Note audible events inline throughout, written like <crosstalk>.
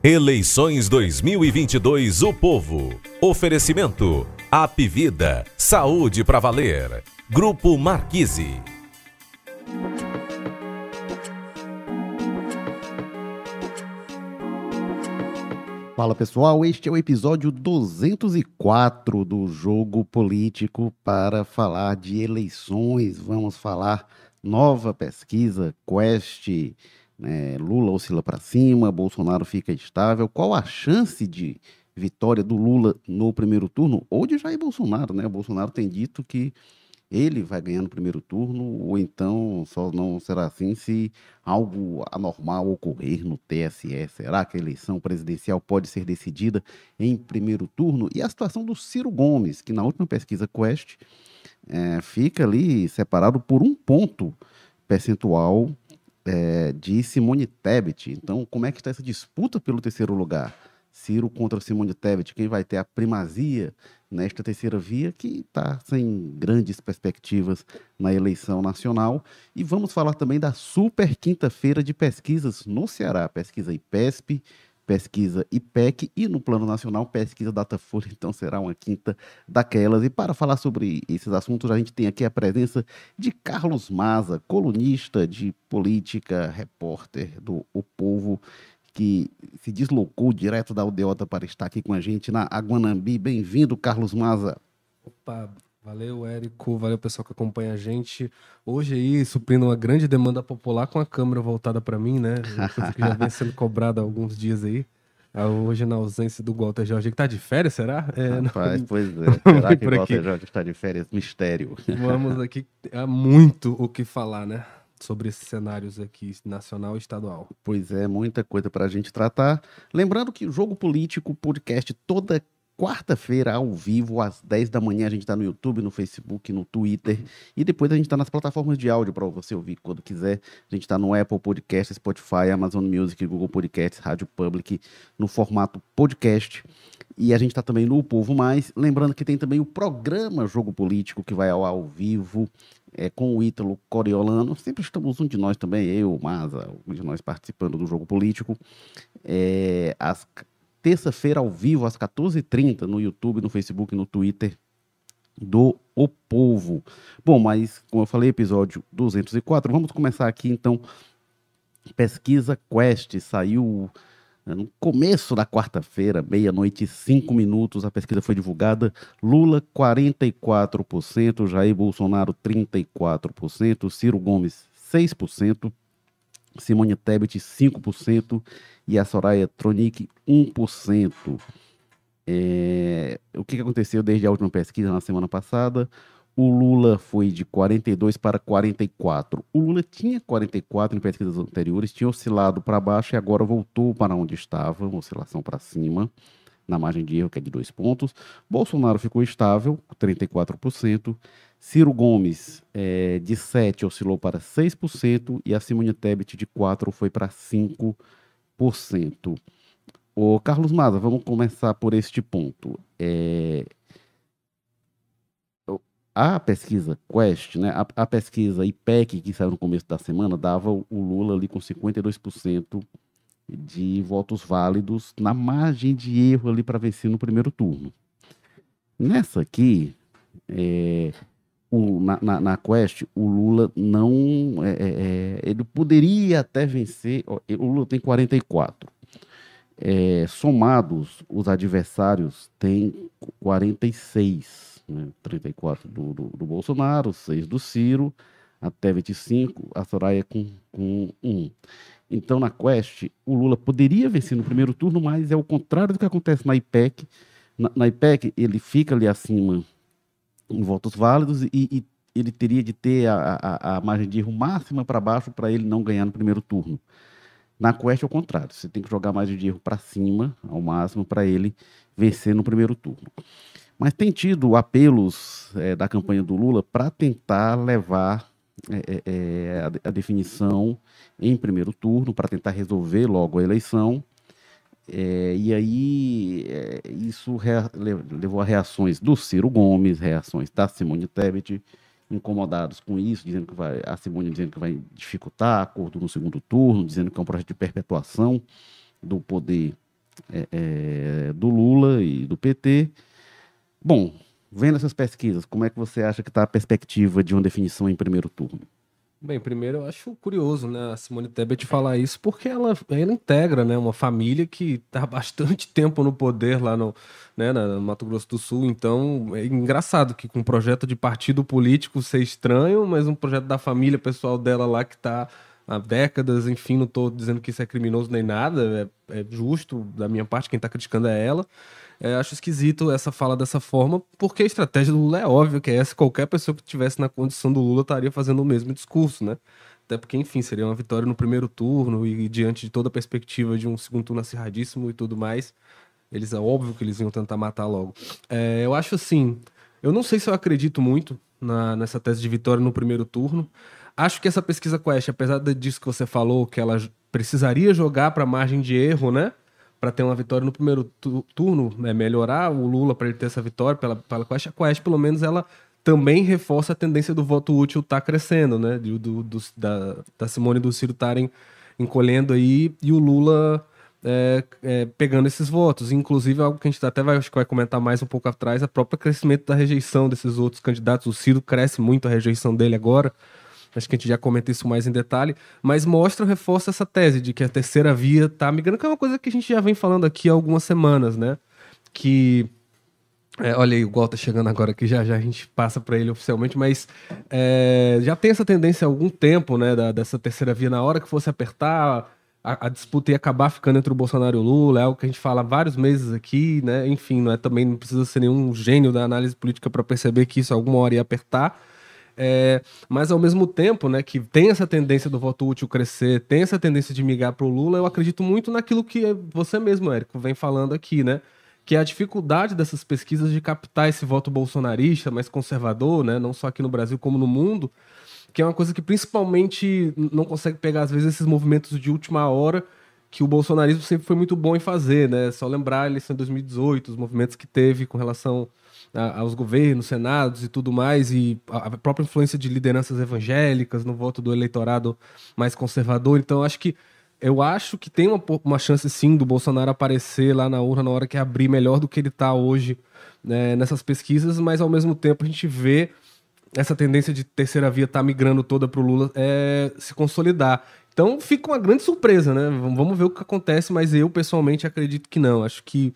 Eleições 2022 O Povo. Oferecimento. Apvida. Saúde para valer. Grupo Marquise. Fala pessoal, este é o episódio 204 do Jogo Político para falar de eleições. Vamos falar nova pesquisa Quest, né? Lula oscila para cima, Bolsonaro fica estável. Qual a chance de vitória do Lula no primeiro turno ou de Jair Bolsonaro, né? O Bolsonaro tem dito que ele vai ganhar no primeiro turno, ou então só não será assim se algo anormal ocorrer no TSE. Será que a eleição presidencial pode ser decidida em primeiro turno? E a situação do Ciro Gomes, que na última pesquisa Quest é, fica ali separado por um ponto percentual é, de Simone Tebet. Então, como é que está essa disputa pelo terceiro lugar? Ciro contra Simone Tebet, quem vai ter a primazia nesta terceira via, que está sem grandes perspectivas na eleição nacional. E vamos falar também da super quinta-feira de pesquisas no Ceará, pesquisa IPESP, pesquisa IPEC e no plano nacional pesquisa Datafolha, <laughs> então será uma quinta daquelas. E para falar sobre esses assuntos, a gente tem aqui a presença de Carlos Maza, colunista de política, repórter do O Povo, que se deslocou direto da Aldeota para estar aqui com a gente na Aguanambi. Bem-vindo, Carlos Maza. Opa, valeu, Érico, valeu pessoal que acompanha a gente. Hoje aí, suprindo uma grande demanda popular com a câmera voltada para mim, né? Coisa que já vem sendo cobrada há alguns dias aí. Ah, Hoje, na ausência do Walter Jorge, que tá de férias, será? É, Rapaz, não- pois é. Será que por Walter. Jorge está de férias? Mistério. Vamos aqui, há muito o que falar, né? Sobre esses cenários aqui, nacional e estadual. Pois é, muita coisa para a gente tratar. Lembrando que o Jogo Político Podcast toda quarta-feira ao vivo, às 10 da manhã, a gente está no YouTube, no Facebook, no Twitter. E depois a gente está nas plataformas de áudio para você ouvir quando quiser. A gente está no Apple Podcast, Spotify, Amazon Music, Google Podcasts, Rádio Public, no formato podcast. E a gente está também no Povo Mais. Lembrando que tem também o programa Jogo Político, que vai ao, ao vivo é, com o Ítalo Coriolano. Sempre estamos um de nós também, eu, Maza, um de nós participando do Jogo Político. É, às terça-feira ao vivo, às 14h30, no YouTube, no Facebook, no Twitter do O Povo. Bom, mas como eu falei, episódio 204, vamos começar aqui então. Pesquisa Quest saiu né, no começo da quarta-feira, meia-noite e cinco minutos, a pesquisa foi divulgada. Lula, 44%, Jair Bolsonaro, 34%, Ciro Gomes, 6%, Simone Tebet, 5% e a Soraya Tronic, 1%. É, o que aconteceu desde a última pesquisa na semana passada? O Lula foi de 42 para 44. O Lula tinha 44 em pesquisas anteriores, tinha oscilado para baixo e agora voltou para onde estava, uma oscilação para cima, na margem de erro, que é de dois pontos. Bolsonaro ficou estável, 34%. Ciro Gomes, eh, de 7, oscilou para 6%. E a Simone Tebet, de 4, foi para 5%. Ô, Carlos Maza, vamos começar por este ponto. É, o- A pesquisa Quest, né, a, a pesquisa IPEC, que saiu no começo da semana, dava o o Lula ali com 52% de votos válidos na margem de erro ali para vencer no primeiro turno. Nessa aqui, é, o- na, na, na Quest, o Lula não. é, é, é, ele poderia até vencer. O Lula tem 44. É, somados, os adversários têm 46. Né? 34 do, do, do Bolsonaro, 6 do Ciro, até 25, a Soraya com, com 1. Então, na Quest, o Lula poderia vencer no primeiro turno, mas é o contrário do que acontece na IPEC. Na, na IPEC, ele fica ali acima em votos válidos e, e ele teria de ter a, a, a margem de erro máxima para baixo para ele não ganhar no primeiro turno. Na Quest é o contrário, você tem que jogar a margem de erro para cima, ao máximo, para ele vencer no primeiro turno. Mas tem tido apelos eh, da campanha do Lula para tentar levar eh, a, de- a definição em primeiro turno, para tentar resolver logo a eleição. Eh, e aí eh, isso rea- le- levou a reações do Ciro Gomes, reações da Simone Tebet, incomodados com isso, dizendo que vai, a Simone dizendo que vai dificultar acordo no segundo turno, dizendo que é um projeto de perpetuação do poder é, é, do Lula e do PT. Bom, vendo essas pesquisas, como é que você acha que está a perspectiva de uma definição em primeiro turno? Bem, primeiro eu acho curioso, né, a Simone Tebet falar isso, porque ela, ela integra, né, uma família que está há bastante <laughs> tempo no poder lá no, né, no Mato Grosso do Sul, então é engraçado que com um projeto de partido político ser estranho, mas um projeto da família pessoal dela lá que está há décadas, enfim, não estou dizendo que isso é criminoso nem nada, é, é justo da minha parte, quem está criticando é ela, é, acho esquisito essa fala dessa forma, porque a estratégia do Lula é óbvia que é essa. Qualquer pessoa que estivesse na condição do Lula estaria fazendo o mesmo discurso, né? Até porque, enfim, seria uma vitória no primeiro turno e, e diante de toda a perspectiva de um segundo turno acirradíssimo e tudo mais, eles é óbvio que eles iam tentar matar logo. É, eu acho assim, eu não sei se eu acredito muito na, nessa tese de vitória no primeiro turno. Acho que essa pesquisa Quest, apesar disso que você falou, que ela precisaria jogar para margem de erro, né? Para ter uma vitória no primeiro tu turno, né, melhorar o Lula para ele ter essa vitória pela, pela Quest, a Quest, pelo menos, ela também reforça a tendência do voto útil estar tá crescendo, né? Do, do, do, da, da Simone e do Ciro estarem encolhendo aí e o Lula é, é, pegando esses votos. Inclusive, algo que a gente até vai, acho que vai comentar mais um pouco atrás, a própria crescimento da rejeição desses outros candidatos. O Ciro cresce muito a rejeição dele agora acho que a gente já comenta isso mais em detalhe, mas mostra, reforça essa tese de que a terceira via está migrando, que é uma coisa que a gente já vem falando aqui há algumas semanas, né? Que. É, olha aí, o Gol tá chegando agora aqui, já já a gente passa para ele oficialmente, mas é, já tem essa tendência há algum tempo, né, da, dessa terceira via, na hora que fosse apertar, a, a, disputa ia acabar ficando entre o Bolsonaro e o Lula, é algo que a gente fala há vários meses aqui, né, enfim, não é também, não precisa ser nenhum gênio da análise política para perceber que isso alguma hora ia apertar, é, mas ao mesmo tempo, né, que tem essa tendência do voto útil crescer, tem essa tendência de migrar para o Lula, eu acredito muito naquilo que você mesmo, Érico, vem falando aqui, né? Que é a dificuldade dessas pesquisas de captar esse voto bolsonarista, mais conservador, né? Não só aqui no Brasil como no mundo, que é uma coisa que principalmente não consegue pegar, às vezes, esses movimentos de última hora que o bolsonarismo sempre foi muito bom em fazer, né? Só lembrar a eleição de 2018, os movimentos que teve com relação aos governos, senados e tudo mais, e a própria influência de lideranças evangélicas no voto do eleitorado mais conservador. Então, acho que eu acho que tem uma, uma chance sim do Bolsonaro aparecer lá na urna na hora que abrir melhor do que ele está hoje né, nessas pesquisas, mas ao mesmo tempo a gente vê essa tendência de terceira via estar tá migrando toda para o Lula é, se consolidar. Então fica uma grande surpresa, né? Vamos ver o que acontece, mas eu pessoalmente acredito que não. Acho que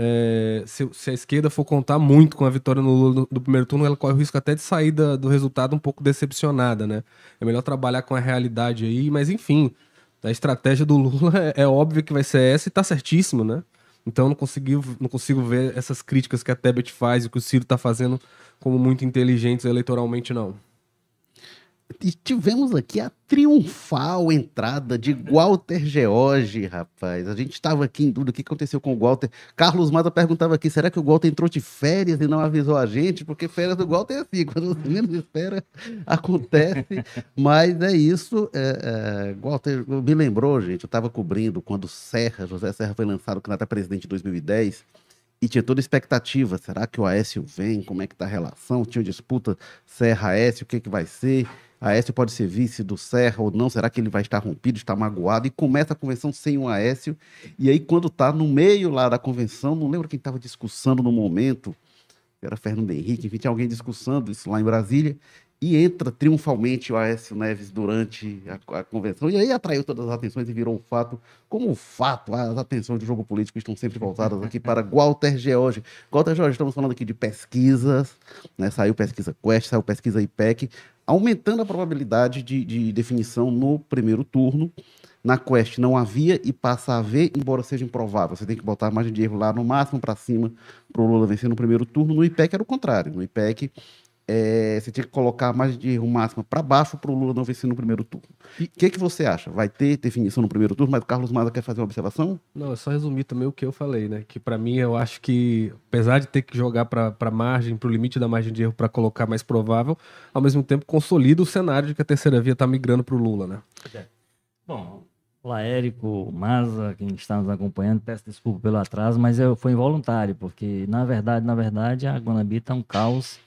é, se, se, a esquerda for contar muito com a vitória no Lula do, primeiro turno, ela corre o risco até de sair da, do resultado um pouco decepcionada, né? É melhor trabalhar com a realidade aí, mas enfim, a estratégia do Lula <laughs> é, é óbvio que vai ser essa e tá certíssimo, né? Então não consigo, não consigo ver essas críticas que a Tebet faz e que o Ciro tá fazendo como muito inteligentes eleitoralmente, não. E tivemos aqui a triunfal entrada de Walter George, rapaz. A gente estava aqui em dúvida o que aconteceu com o Walter. Carlos Mata perguntava aqui: será que o Walter entrou de férias e não avisou a gente? Porque férias do Walter é assim, <laughs> quando você menos espera, acontece. Mas é isso. É, é, Walter me lembrou, gente, eu estava cobrindo quando Serra, José Serra foi lançado candidato a presidente em 2010 e tinha toda expectativa. Será que o Aécio vem? Como é que tá a relação? Tinha disputa Serra-Aécio, o que, que vai ser? Aécio pode ser vice do Serra ou não? Será que ele vai estar rompido, estar magoado? E começa a convenção sem o Aécio. E aí, quando está no meio lá da convenção, não lembro quem estava discussando no momento, era Fernando Henrique, enfim, tinha alguém discussando isso lá em Brasília e entra triunfalmente o Aécio Neves durante a, a, convenção, e aí atraiu todas as atenções e virou um fato, como um fato, as atenções do jogo político estão sempre voltadas aqui para Walter George. Walter George, estamos falando aqui de pesquisas, né? saiu pesquisa Quest, saiu pesquisa IPEC, aumentando a probabilidade de, de definição no primeiro turno. Na Quest não havia e passa a haver, embora seja improvável. Você tem que botar a margem de erro lá no máximo para cima para o Lula vencer no primeiro turno. No IPEC era o contrário. No IPEC é, você tinha que colocar a margem de erro máxima para baixo para o Lula não vencer no primeiro turno. O que, que você acha? Vai ter definição no primeiro turno, mas o Carlos Maza quer fazer uma observação? Não, é só resumir também o que eu falei, né? Que para mim eu acho que, apesar de ter que jogar para a margem, para o limite da margem de erro para colocar mais provável, ao mesmo tempo consolida o cenário de que a terceira via está migrando para o Lula, né? É. Bom, Olá, Érico, Maza, quem está nos acompanhando, peço desculpa pelo atraso, mas eu, foi involuntário, porque na verdade, na verdade, a Guanabí está um caos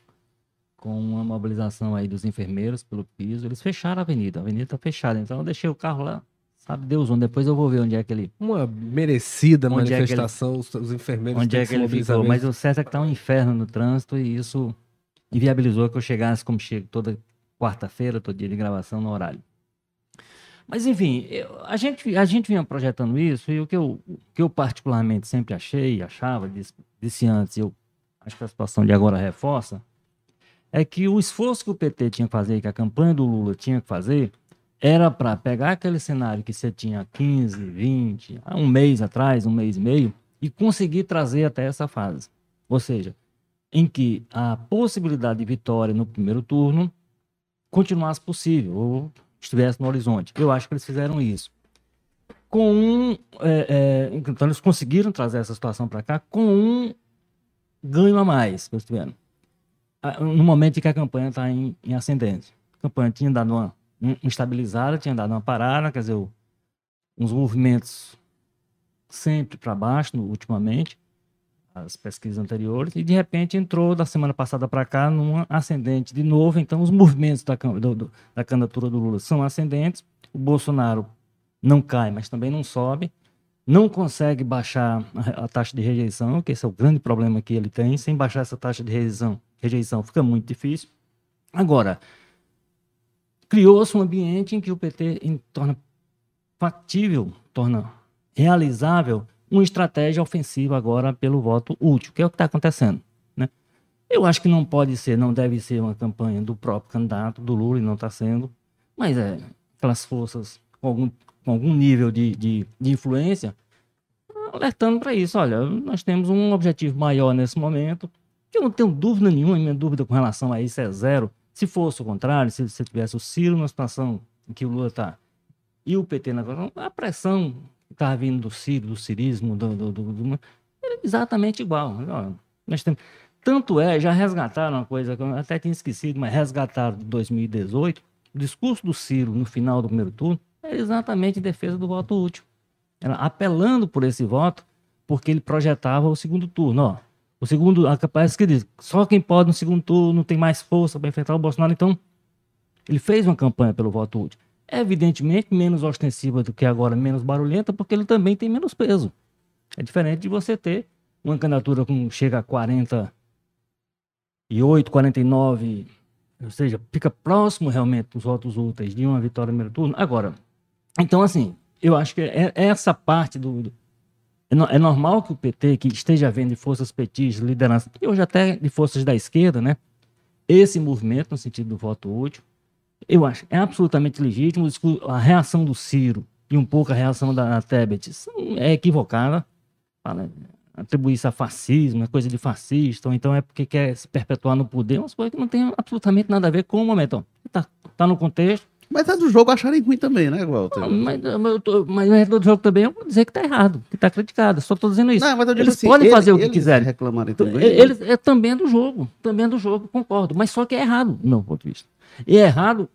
com uma mobilização aí dos enfermeiros pelo piso, eles fecharam a avenida, a avenida está fechada, então eu deixei o carro lá, Sabe Deus onde? Depois eu vou ver onde é que ele. Uma merecida Onde é que ele- manifestação, os, os enfermeiros Onde é que ele ficou. Mas o certo é que tá um inferno no trânsito e isso inviabilizou que eu chegasse como chego toda quarta-feira, todo dia de gravação no horário. Mas enfim, eu- a, gente, a gente vinha projetando isso e o que eu, o que eu particularmente sempre achei, achava, disse, disse antes, eu acho que a situação de agora reforça, é que o esforço que o PT tinha que fazer, que a campanha do Lula tinha que fazer, era para pegar aquele cenário que você tinha 15, 20, há um mês atrás, um mês e meio, e conseguir trazer até essa fase. Ou seja, em que a possibilidade de vitória no primeiro turno continuasse possível, ou estivesse no horizonte. Eu acho que eles fizeram isso. Com um. é, é, então, eles conseguiram trazer essa situação para cá com um ganho a mais que eles tiveram. Ah, No momento em que a campanha está em, em ascendente. A campanha tinha dado uma, um- estabilizada, tinha dado uma parada, quer dizer, uns movimentos sempre para baixo, no- ultimamente, as pesquisas anteriores, e de repente entrou da semana passada para cá numa ascendente de novo. Então, os movimentos da, do- do- da candidatura do Lula são ascendentes. O Bolsonaro não cai, mas também não sobe. Não consegue baixar a, a taxa de rejeição, que esse é o grande problema que ele tem. Sem baixar essa taxa de rejeição, rejeição fica muito difícil. Agora, criou-se um ambiente em que o PT em- torna factível, torna realizável uma estratégia ofensiva agora pelo voto útil, que é o que está acontecendo. Né? Eu acho que não pode ser, não deve ser uma campanha do próprio candidato, do Lula, e não está sendo, mas é aquelas forças com algum, com algum nível de, de, de influência alertando para isso. Olha, nós temos um objetivo maior nesse momento, eu não tenho dúvida nenhuma, minha dúvida com relação a isso é zero. Se fosse o contrário, se você tivesse o Ciro numa situação em que o Lula está e o PT na a pressão que estava vindo do Ciro, do cirismo, do, do, do, do- era exatamente igual. Nós temos, tanto é, já resgataram uma coisa que eu até tinha esquecido, mas resgataram de 2018, o discurso do Ciro no final do primeiro turno era exatamente em defesa do voto útil. Era apelando por esse voto, porque ele projetava o segundo turno. Ó, o segundo, capaz que diz, só quem pode no segundo turno tem mais força para enfrentar o Bolsonaro. Então, ele fez uma campanha pelo voto útil. Evidentemente, menos ostensiva do que agora, menos barulhenta, porque ele também tem menos peso. É diferente de você ter uma candidatura com chega a 48, 49, ou seja, fica próximo realmente dos votos úteis de uma vitória no primeiro turno. Agora, então assim, eu acho que é, é essa parte do. É, é normal que o PT, que esteja vendo de forças petistas, liderança, e hoje até de forças da esquerda, né? Esse movimento no sentido do voto útil, eu acho, é absolutamente legítimo. A reação do Ciro e um pouco a reação da, Tebet é equivocada. Fala, atribuir isso a fascismo, é coisa de fascista, ou então é porque quer se perpetuar no poder, umas coisas que não tem absolutamente nada a ver com o momento. Ó, Tá, tá no contexto, Mas é do jogo acharem ruim também, né, Walter? não, mas, mas eu tô- mas resto do jogo também eu vou dizer que tá errado, que tá criticado. Só tô dizendo isso. Não, mas eu digo eles assim, podem ele- fazer o que quiserem. reclamarem também. E- Eles, é também do jogo, também é do jogo, concordo. Mas só que é errado, do meu ponto de vista. E é errado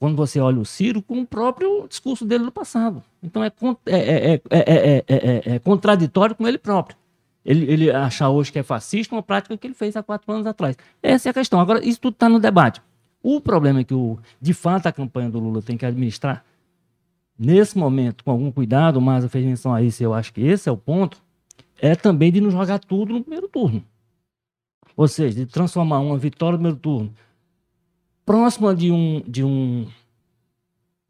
quando você olha o Ciro com o próprio discurso dele no passado. Então é, é, é, é, é, é, é- é contraditório com ele próprio. Ele, ele achar hoje que é fascista uma prática que ele fez há quatro anos atrás. Essa é a questão. Agora, isso tudo está no debate. O problema é que, o, de fato, a campanha do Lula tem que administrar nesse momento, com algum cuidado, mas fez menção a isso, eu acho que esse é o ponto, é também de não jogar tudo no primeiro turno. Ou seja, de transformar uma vitória no primeiro turno próxima de um de um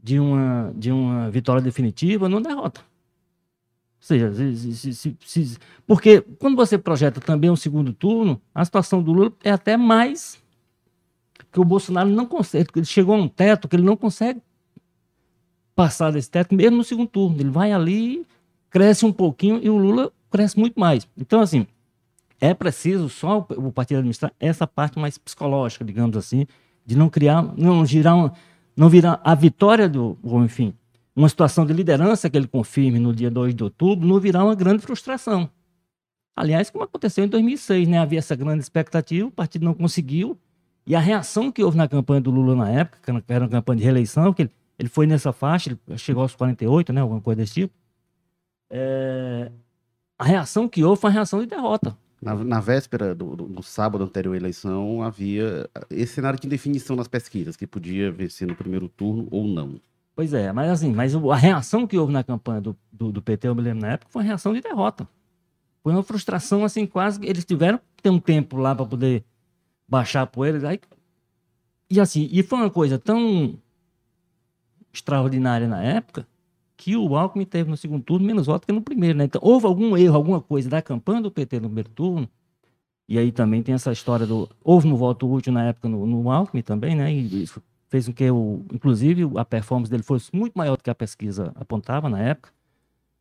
de uma de uma vitória definitiva numa derrota. Ou seja, se- se- se- se- se- porque quando você projeta também um segundo turno, a situação do Lula é até mais que o Bolsonaro não consegue, ele chegou a um teto que ele não consegue passar desse teto mesmo no segundo turno. Ele vai ali, cresce um pouquinho e o Lula cresce muito mais. Então, assim, é preciso só o, partido administrar essa parte mais psicológica, digamos assim, de não criar, não girar, uma, não virar a vitória do, enfim, uma situação de liderança que ele confirme no dia 2 de outubro, não virar uma grande frustração. Aliás, como aconteceu em 2006, né? Havia essa grande expectativa, o partido não conseguiu, e a reação que houve na campanha do Lula na época, que era- uma campanha de reeleição, que ele, ele foi nessa faixa, ele chegou aos 48, né? Alguma coisa desse tipo. É, a reação que houve foi uma reação de derrota. Na, na véspera do, do- do sábado anterior à eleição, havia esse cenário de indefinição nas pesquisas, que podia vencer no primeiro turno ou não. Pois é, mas assim, mas a reação que houve na campanha do, do, do, PT, eu me lembro na época, foi uma reação de derrota. Foi uma frustração, assim, quase. Eles tiveram que ter um tempo lá para poder baixar a poeira. Aí, e assim, e foi uma coisa tão extraordinária na época que o Alckmin teve no segundo turno menos votos que no primeiro, né? Então, houve algum erro, alguma coisa da campanha do PT no primeiro turno, e aí também tem essa história do. Houve no voto útil na época no, no Alckmin também, né? E isso fez com que, o, inclusive, a performance dele fosse muito maior do que a pesquisa apontava na época.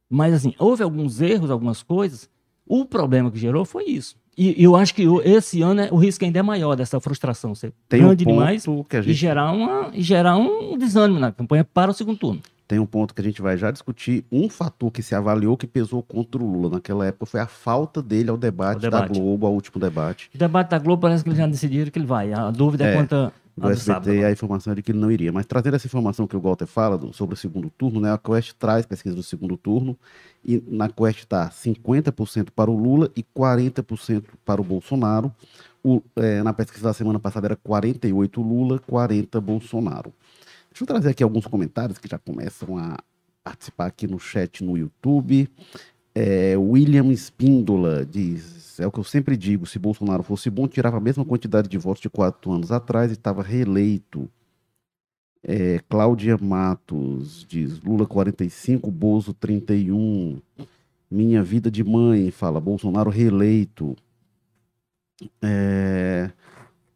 Mas, assim, houve alguns erros, algumas coisas. O problema que gerou foi isso. E eu acho que esse ano é, o risco ainda é maior dessa frustração ser Tem grande um demais que a e, gente gerar uma, e gerar um desânimo na campanha para o segundo turno. tem um ponto que a gente vai já discutir. Um fator que se avaliou que pesou contra o Lula naquela época foi a falta dele ao debate, debate. da Globo, ao último debate. O debate da Globo parece que eles já decidiram que ele vai. A dúvida é, É, quanto a Do do SBT, sábado. a informação é de que ele não iria. Mas trazendo essa informação que o Walter fala do- sobre o segundo turno, né? A Quest traz pesquisa do segundo turno e na Quest está 50% para o Lula e 40% para o Bolsonaro. O- é, na pesquisa da semana passada era 48 Lula, 40 Bolsonaro. Deixa eu trazer aqui alguns comentários que já começam a participar aqui no chat no YouTube. É, William Espíndola diz: é o que eu sempre digo, se Bolsonaro fosse bom, tirava a mesma quantidade de votos de quatro anos atrás e estava reeleito. É, Cláudia Matos diz: Lula 45, Bozo 31. Minha vida de mãe, fala Bolsonaro reeleito. É,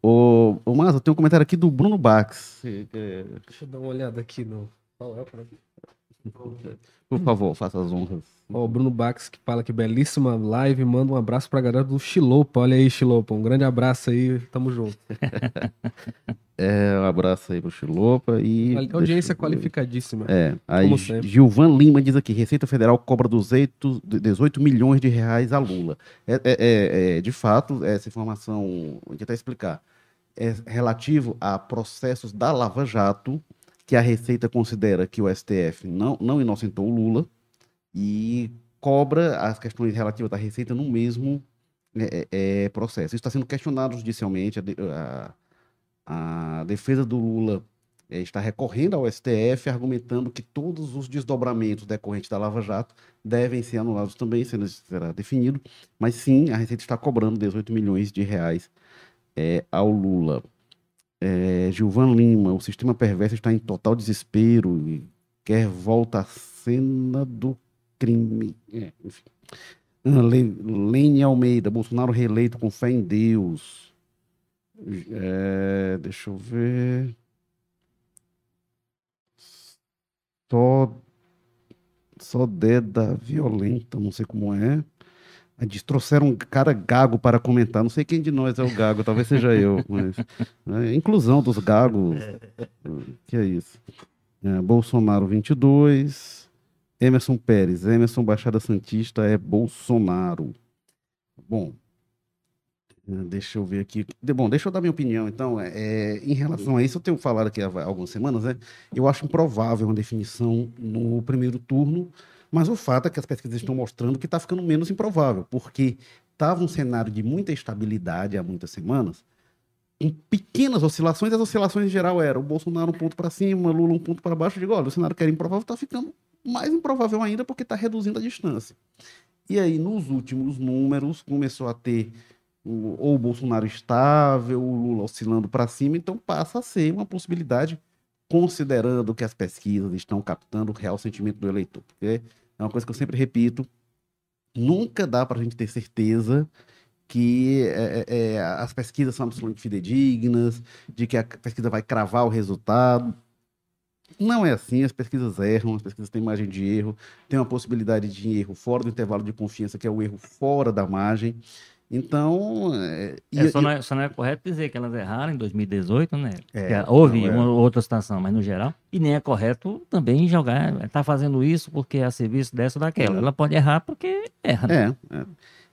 o, o Maza, tem um comentário aqui do Bruno Bax. É, Deixa eu dar uma olhada aqui no. Qual é o programa? Por favor, faça as honras. Ó, o Bruno Bax que fala que belíssima live, manda um abraço pra galera do Chilopa. Olha aí, Chilopa, um grande abraço aí, tamo junto. <laughs> É, um abraço aí pro Chilopa e. A audiência qualificadíssima. É, aí. Gilvan Lima diz aqui: Receita Federal cobra 200, 18 milhões de reais a Lula. É, é- é- é, de fato, essa informação, vou tentar explicar, é relativo a processos da Lava Jato, que a Receita considera que o STF não, não inocentou o Lula e cobra as questões relativas à Receita no mesmo é, é, é, processo. Isso está sendo questionado judicialmente. A, a- a defesa do Lula eh, está recorrendo ao STF, argumentando que todos os desdobramentos decorrentes da Lava Jato devem ser anulados também, sendo será definido. Mas sim, a Receita está cobrando 18 milhões de reais eh, ao Lula. Eh, Gilvan Lima, o sistema perverso está em total desespero e quer volta à cena do crime. É, enfim. Le- Lene Almeida, Bolsonaro reeleito com fé em Deus. É, deixa eu ver. Só, só Deda violenta, não sei como é. Diz, trouxeram um cara gago para comentar. Não sei quem de nós é o gago, talvez seja eu. <laughs> Mas, é, inclusão dos gagos. Que é isso? É, Bolsonaro 22. Emerson Pérez. Emerson Baixada Santista é Bolsonaro. Bom, eh, Deixa eu ver aqui. Bom, deixa eu dar minha opinião, então. É, é, em relação a isso, eu tenho falado aqui há algumas semanas, né? Eu acho improvável uma definição no primeiro turno, mas o fato é que as pesquisas estão mostrando que está ficando menos improvável, porque estava um cenário de muita estabilidade há muitas semanas, em pequenas oscilações, as oscilações em geral eram o Bolsonaro um ponto para cima, Lula um ponto para baixo. Eu digo, olha, o cenário que era improvável está ficando mais improvável ainda porque está reduzindo a distância. E aí, nos últimos números, começou a ter ou o Bolsonaro estável, o Lula oscilando para cima, então passa a ser uma possibilidade, considerando que as pesquisas estão captando o real sentimento do eleitor. Porque é uma coisa que eu sempre repito: nunca dá para a gente ter certeza que é, é, é, as pesquisas são absolutamente fidedignas, de que a pesquisa vai cravar o resultado. Não é assim, as pesquisas erram, as pesquisas têm margem de erro, tem uma possibilidade de erro fora do intervalo de confiança, que é o erro fora da margem. Então, é, e- É, só, e- não é, só não é correto dizer que elas erraram em 2018, né? É, houve é. uma outra situação, mas no geral. E nem é correto também jogar, tá fazendo isso porque é a serviço dessa ou daquela. É. Ela pode errar porque erra. né? É, é.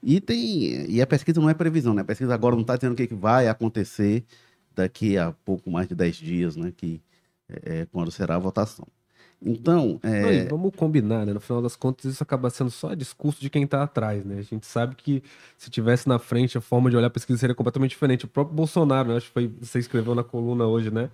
E tem e a pesquisa não é previsão, né? A pesquisa agora não está dizendo o que, que vai acontecer daqui a pouco mais de 10 dias, né? Que é, é quando será a votação. Então, é, e vamos combinar, né? No final das contas, isso acaba sendo só discurso de quem tá atrás, né? A gente sabe que se tivesse na frente, a forma de olhar a pesquisa seria completamente diferente. O próprio Bolsonaro, né? acho que foi, você escreveu na coluna hoje, né?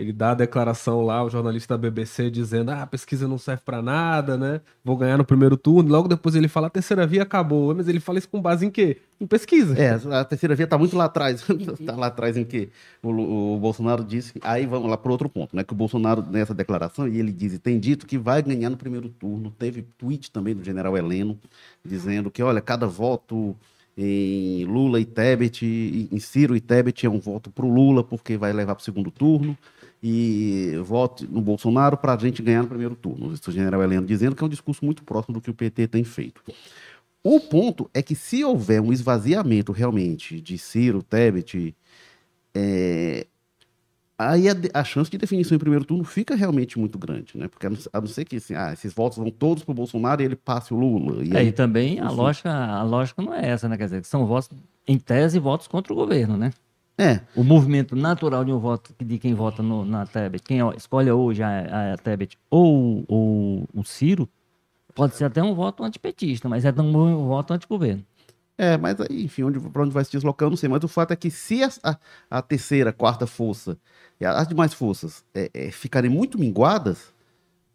Ele dá a declaração lá, o jornalista da BBC dizendo: ah, a pesquisa não serve para nada, né? Vou ganhar no primeiro turno. Logo depois ele fala: a terceira via acabou. Mas ele fala isso com base em quê? Em pesquisa. É, a terceira via tá muito lá atrás. <laughs> tá lá atrás em que o, o, Bolsonaro disse. Aí vamos lá para outro ponto, né? Que o Bolsonaro, nessa declaração, e ele diz, tem dito que vai ganhar no primeiro turno. Teve tweet também do general Heleno, dizendo que, olha, cada voto em Lula e Tebet, em Ciro e Tebet é um voto para o Lula, porque vai levar para o segundo turno e vote no Bolsonaro para a gente ganhar no primeiro turno. Isso o general Heleno dizendo que é um discurso muito próximo do que o PT tem feito. O ponto é que se houver um esvaziamento realmente de Ciro, Tebet, é, aí a, a, chance de definição em primeiro turno fica realmente muito grande, né? Porque a não, a não ser que assim, ah, esses votos vão todos para o Bolsonaro e ele passe o Lula. E, é, aí, e também a lógica, a lógica não é essa, né? Quer dizer, são votos, em tese, votos contra o governo, né? É. O movimento natural de um voto de quem vota no, na Tebet, quem escolhe hoje a, a Tebet ou, ou o Ciro, pode ser até um voto antipetista, mas é também um voto antigoverno. É, mas aí, enfim, onde, para onde vai se deslocar, eu não sei. Mas o fato é que se a, a, a terceira, quarta força e as demais forças é, é, ficarem muito minguadas,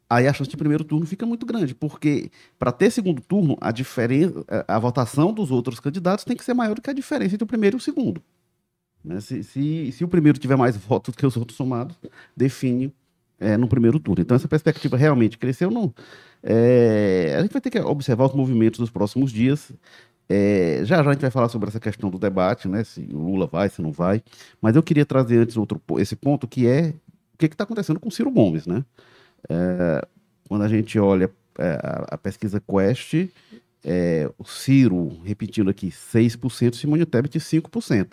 aí a chance de primeiro turno fica muito grande, porque para ter segundo turno, a diferença, a, a votação dos outros candidatos tem que ser maior do que a diferença entre o primeiro e o segundo. Né? Se, se, se, o primeiro tiver mais <laughs> votos que os outros somados, define é, no primeiro turno. Então, essa perspectiva realmente cresceu. Não, é, a gente vai ter que observar os movimentos dos próximos dias. É, já já a gente vai falar sobre essa questão do debate, né? Se o Lula vai, se não vai. Mas eu queria trazer antes outro, esse ponto que é o que está acontecendo com Ciro Gomes, né? É, quando a gente olha é, a, a pesquisa Quest, é, o Ciro, repetindo aqui, 6%, Simone Tebet 5%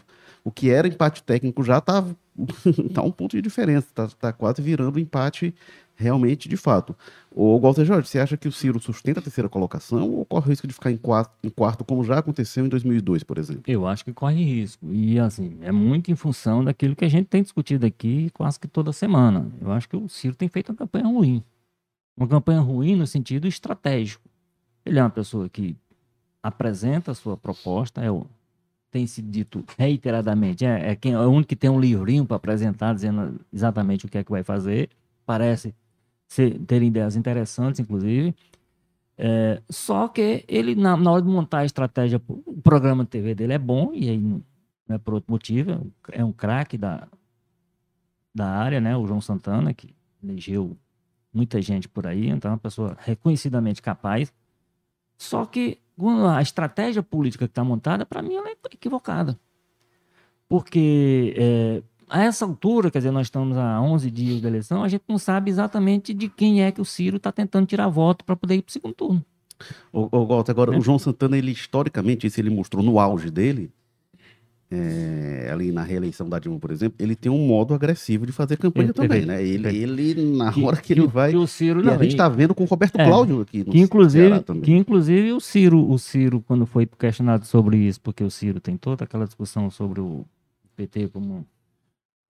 o que era empate técnico já está <laughs> tá um ponto de diferença, está tá quase virando empate realmente de fato. O Walter Jorge, você acha que o Ciro sustenta a terceira colocação ou corre risco de ficar em quarto, em quarto, como já aconteceu em 2002, por exemplo? Eu acho que corre risco. E, assim, é muito em função daquilo que a gente tem discutido aqui quase que toda semana. Eu acho que o Ciro tem feito uma campanha ruim. Uma campanha ruim no sentido estratégico. Ele é uma pessoa que apresenta a sua proposta, é o tem sido dito reiteradamente, é, é, quem, é o único que tem um livrinho para apresentar dizendo exatamente o que é que vai fazer. Parece ser, ter ideias interessantes, inclusive. É, só que ele, na, na, hora de montar a estratégia, o programa de TV dele é bom, e aí não é por outro motivo, é um craque da, da área, né? O João Santana, que elegeu muita gente por aí, então é uma pessoa reconhecidamente capaz. Só que a estratégia política que está montada, para mim, ela é equivocada. Porque é, a essa altura, quer dizer, nós estamos a 11 dias da eleição, a gente não sabe exatamente de quem é que o Ciro está tentando tirar voto para poder ir para o segundo turno. O, o, agora, é. o João Santana, ele historicamente, isso ele mostrou no auge dele, é, ali na reeleição da Dilma, por exemplo, ele tem um modo agressivo de fazer campanha é, também, né? Ele, ele, na hora que, que ele vai. o Ciro, não, a gente está vendo com o Roberto é, Cláudio aqui. que inclusive, que inclusive o Ciro, o Ciro, quando foi questionado sobre isso, porque o Ciro tem toda aquela discussão sobre o PT como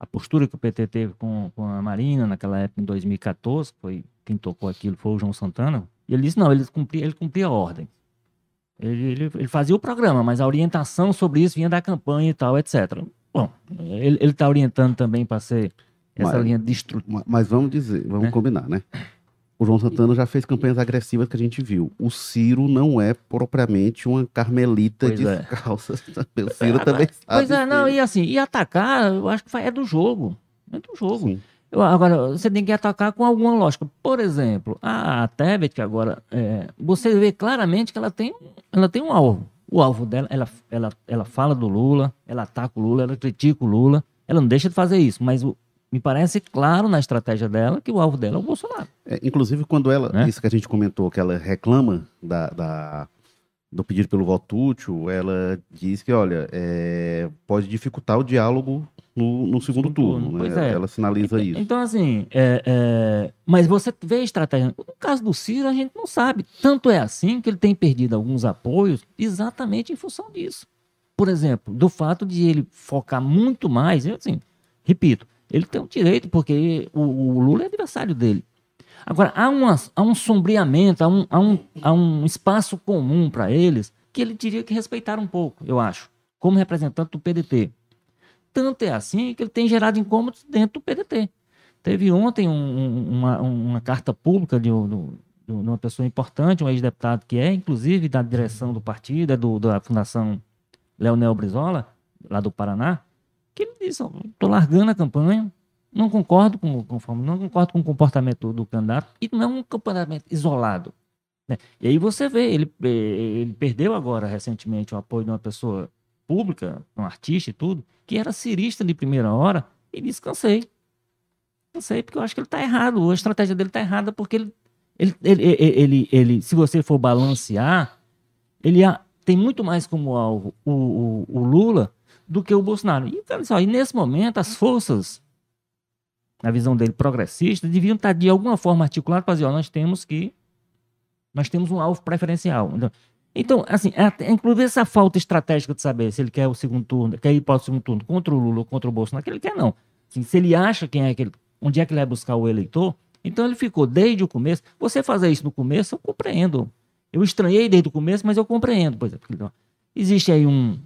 a postura que o PT teve com, com a Marina naquela época em 2014, foi quem tocou aquilo foi o João Santana. E ele disse não, ele cumpria, ele cumpria a ordem. Ele, ele, ele, fazia o programa, mas a orientação sobre isso vinha da campanha e tal, etc. Bom, ele está orientando também para ser essa mas, linha destrutiva. Mas vamos dizer, vamos é. combinar, né? O João Santana já fez campanhas agressivas que a gente viu. O Ciro não é propriamente uma carmelita pois descalça. É. <laughs> O Ciro também sabe. Pois é, não, e assim, e atacar, eu acho que é do jogo. É do jogo. Sim. Agora, você tem que atacar com alguma lógica. Por exemplo, a Tebet, que agora, é, você vê claramente que ela tem, ela tem um alvo. O alvo dela, ela, ela, ela fala do Lula, ela ataca o Lula, ela critica o Lula, ela não deixa de fazer isso, mas o, me parece claro na estratégia dela que o alvo dela é o Bolsonaro. É, inclusive, quando ela, né? isso que a gente comentou, que ela reclama da, da do pedido pelo voto útil, ela diz que, olha, é, pode dificultar o diálogo no, no segundo turno. turno né? é. Ela sinaliza então, isso. Então, assim, é, é, mas você vê a estratégia. No caso do Ciro, a gente não sabe. Tanto é assim que ele tem perdido alguns apoios exatamente em função disso. Por exemplo, do fato de ele focar muito mais, eu, assim, repito, ele tem um direito, porque o, o Lula é adversário dele. Agora, há, uma, há um sombreamento, há um, há um, há um espaço comum para eles que ele teria que respeitar um pouco, eu acho, como representante do PDT. Tanto é assim que ele tem gerado incômodos dentro do PDT. Teve ontem um, um, uma, uma, carta pública de, de, uma pessoa importante, um ex-deputado que é, inclusive, da direção do partido, é do, da Fundação Leonel Brizola, lá do Paraná, que ele disse: estou largando a campanha, não concordo com, não concordo com o comportamento do candidato, e não um comportamento isolado. Né? E aí você vê, ele, eh, ele perdeu agora, recentemente, o apoio de uma pessoa pública, um artista e tudo, que era cirista de primeira hora, e disse: cansei não sei, porque eu acho que ele está errado. A estratégia dele está errada porque ele, ele, ele, ele, ele, se você for balancear, ele tem muito mais como alvo o, o, o Lula do que o Bolsonaro. E, só, e nesse momento, as forças, na visão dele progressista, deviam estar de alguma forma articuladas para dizer: ó, nós temos que. Nós temos um alvo preferencial. Então, então assim, é, inclusive essa falta estratégica de saber se ele quer o segundo turno, quer ir para o segundo turno contra o Lula ou contra o Bolsonaro, que ele quer não. Assim, se ele acha quem é que onde é que ele vai buscar o eleitor. Então ele ficou desde o começo. Você fazer isso no começo, eu compreendo. Eu estranhei desde o começo, mas eu compreendo. Por exemplo, então, existe aí um,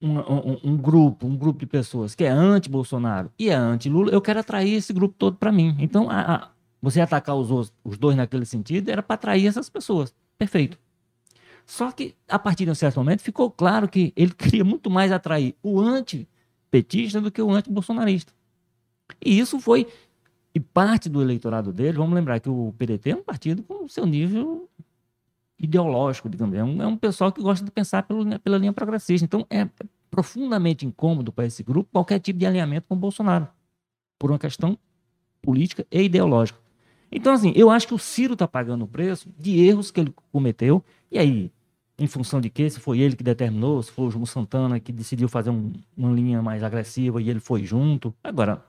um, um, um, grupo, um grupo de pessoas que é anti-Bolsonaro e é anti-Lula. Eu quero atrair esse grupo todo para mim. Então, a, a, você atacar os, os dois naquele sentido era para atrair essas pessoas. Perfeito. Só que, a partir de um certo momento, ficou claro que ele <laughs> queria muito mais atrair o anti-petista do que o anti-bolsonarista. E isso foi. E parte do eleitorado dele, vamos lembrar que o PDT é um partido com seu nível ideológico, digamos. É um, é um pessoal que gosta de pensar pelo, né, pela linha progressista. Então, é profundamente incômodo para esse grupo qualquer tipo de alinhamento com o Bolsonaro, por uma questão política e ideológica. Então, assim, eu acho que o Ciro está pagando o preço de erros que ele cometeu. E aí, em função de quê? Se foi ele que determinou, se foi o João Santana que decidiu fazer um, uma linha mais agressiva e ele foi junto. Agora,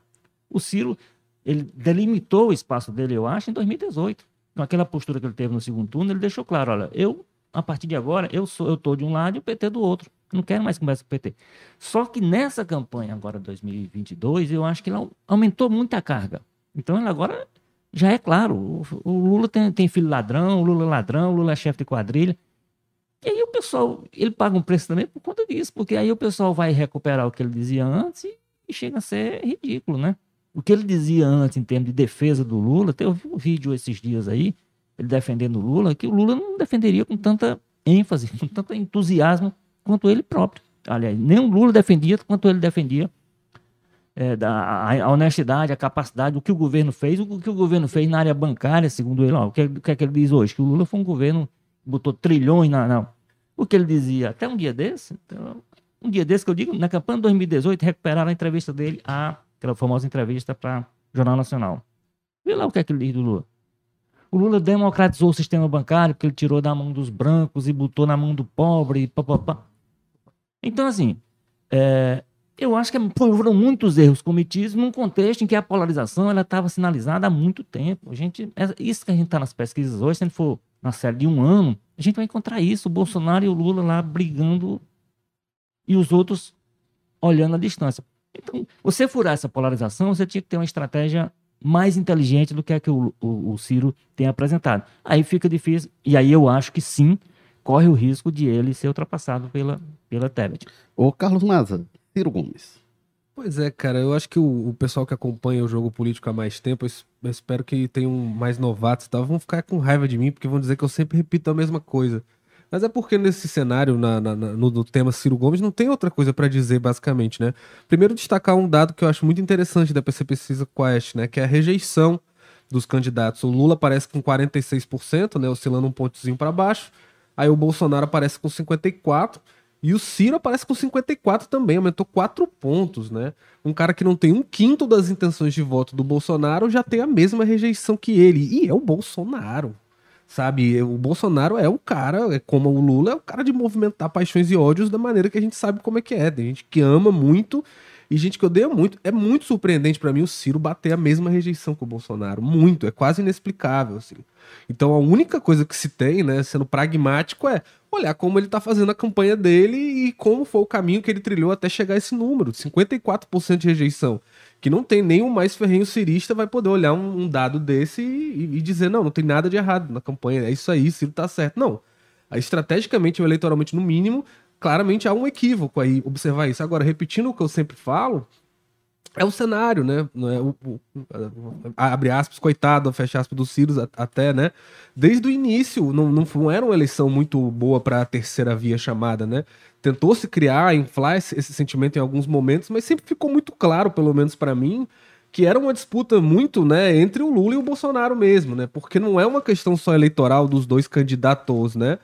o Ciro, ele delimitou o espaço dele, eu acho, em 2018. Com aquela postura que ele teve no segundo turno, ele deixou claro, olha, eu, a partir de agora, eu sou, eu tô de um lado e o PT do outro. Não quero mais conversa com o PT. Só que nessa campanha agora 2022, eu acho que ele aumentou muito a carga. Então ele agora já é claro, o, Lula tem, tem, filho ladrão, o Lula é ladrão, o Lula é chefe de quadrilha. E aí o pessoal, ele paga um preço também por conta disso, porque aí o pessoal vai recuperar o que ele dizia antes e, e chega a ser ridículo, né? O que ele dizia antes em termos de defesa do Lula, eu vi um vídeo esses dias aí, ele defendendo o Lula, que o Lula não defenderia com tanta ênfase, <laughs> com tanto entusiasmo quanto ele próprio. Aliás, nem o Lula defendia quanto ele defendia é, da, a, a, honestidade, a capacidade, o que o governo fez, o que o governo fez na área bancária, segundo ele. Ó, o, que, o que é que ele diz hoje? Que o Lula foi um governo que botou trilhões na. Não. O que ele dizia até um dia desse, então, um dia desse que eu digo, na campanha de 2018, recuperaram a entrevista dele a aquela famosa entrevista para Jornal Nacional. Vê lá o que é que ele diz do Lula. O Lula democratizou o sistema bancário porque ele tirou da mão dos brancos e botou na mão do pobre. Pá, pá, pá. Então, assim, é, eu acho que foram muitos erros cometidos num contexto em que a polarização ela estava sinalizada há muito tempo. A gente, é, isso que a gente está nas pesquisas hoje, se a gente for na série de um ano, a gente vai encontrar isso, o Bolsonaro e o Lula lá brigando e os outros olhando à distância. Então, você furar essa polarização, você tinha que ter uma estratégia mais inteligente do que a que o, o, o Ciro tem apresentado. Aí fica difícil, e aí eu acho que sim, corre o risco de ele ser ultrapassado pela, pela Tebet. Ô Carlos Maza, Ciro Gomes. Pois é, cara, eu acho que o, o, pessoal que acompanha o jogo político há mais tempo, eu espero que tenham mais novatos e tal, vão ficar com raiva de mim, porque vão dizer que eu sempre repito a mesma coisa. Mas é porque nesse cenário, na, na, no, no, tema Ciro Gomes, não tem outra coisa para dizer, basicamente, né? Primeiro, destacar um dado que eu acho muito interessante da PC Pesquisa Quest, né? Que é a rejeição dos candidatos. O Lula aparece com 46%, né? Oscilando um pontozinho para baixo. Aí o Bolsonaro aparece com 54%. E o Ciro aparece com 54 também, aumentou 4 pontos, né? Um cara que não tem um quinto das intenções de voto do Bolsonaro já tem a mesma rejeição que ele. E é o Bolsonaro. Sabe, o Bolsonaro é o cara, é como o Lula, é o cara de movimentar paixões e ódios da maneira que a gente sabe como é que é. Tem gente que ama muito e gente que odeia muito. É muito surpreendente para mim o Ciro bater a mesma rejeição que o Bolsonaro. Muito, é quase inexplicável, assim. Então a única coisa que se tem, né, sendo pragmático, é olhar como ele tá fazendo a campanha dele e como foi o caminho que ele trilhou até chegar a esse número, 54% de rejeição que não tem nenhum mais ferrenho cirista vai poder olhar um, um dado desse e, e, dizer, não, não tem nada de errado na campanha, é isso aí, Ciro tá certo. Não. Estrategicamente ou eleitoralmente, no mínimo, claramente há um equívoco aí observar isso. Agora, repetindo o que eu sempre falo, é o cenário, né? É o, o- abre aspas, coitado, fecha aspas do Ciro até, né? Desde o início, não, não era uma eleição muito boa para a terceira via chamada, né? Tentou se criar, inflar esse, esse sentimento em alguns momentos, mas sempre ficou muito claro, pelo menos para mim, que era uma disputa muito, né, entre o Lula e o Bolsonaro mesmo, né? Porque não é uma questão só eleitoral dos dois candidatos, né?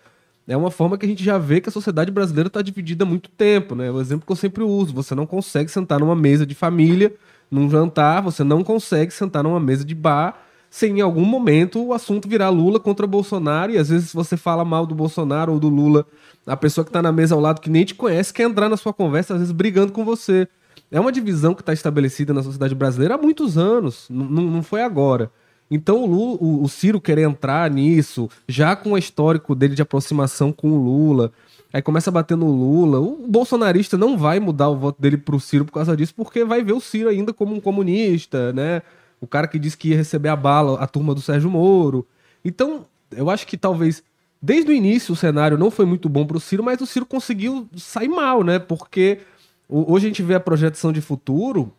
É uma forma que a gente já vê que a sociedade brasileira está dividida há muito tempo, né? O exemplo que eu sempre uso: você não consegue sentar numa mesa de família, num jantar, você não consegue sentar numa mesa de bar sem em algum momento o assunto virar Lula contra Bolsonaro. E às vezes você fala mal do Bolsonaro ou do Lula, a pessoa que está na mesa ao lado que nem te conhece quer entrar na sua conversa, às vezes brigando com você. É uma divisão que está estabelecida na sociedade brasileira há muitos anos, n- n- não foi agora. Então o, Lula, o, o Ciro querer entrar nisso, já com o histórico dele de aproximação com o Lula, aí começa a bater no Lula. O bolsonarista não vai mudar o voto dele pro Ciro por causa disso, porque vai ver o Ciro ainda como um comunista, né? O cara que disse que ia receber a bala, a turma do Sérgio Moro. Então, eu acho que talvez desde o início o cenário não foi muito bom pro Ciro, mas o Ciro conseguiu sair mal, né? Porque hoje a gente vê a projeção de futuro,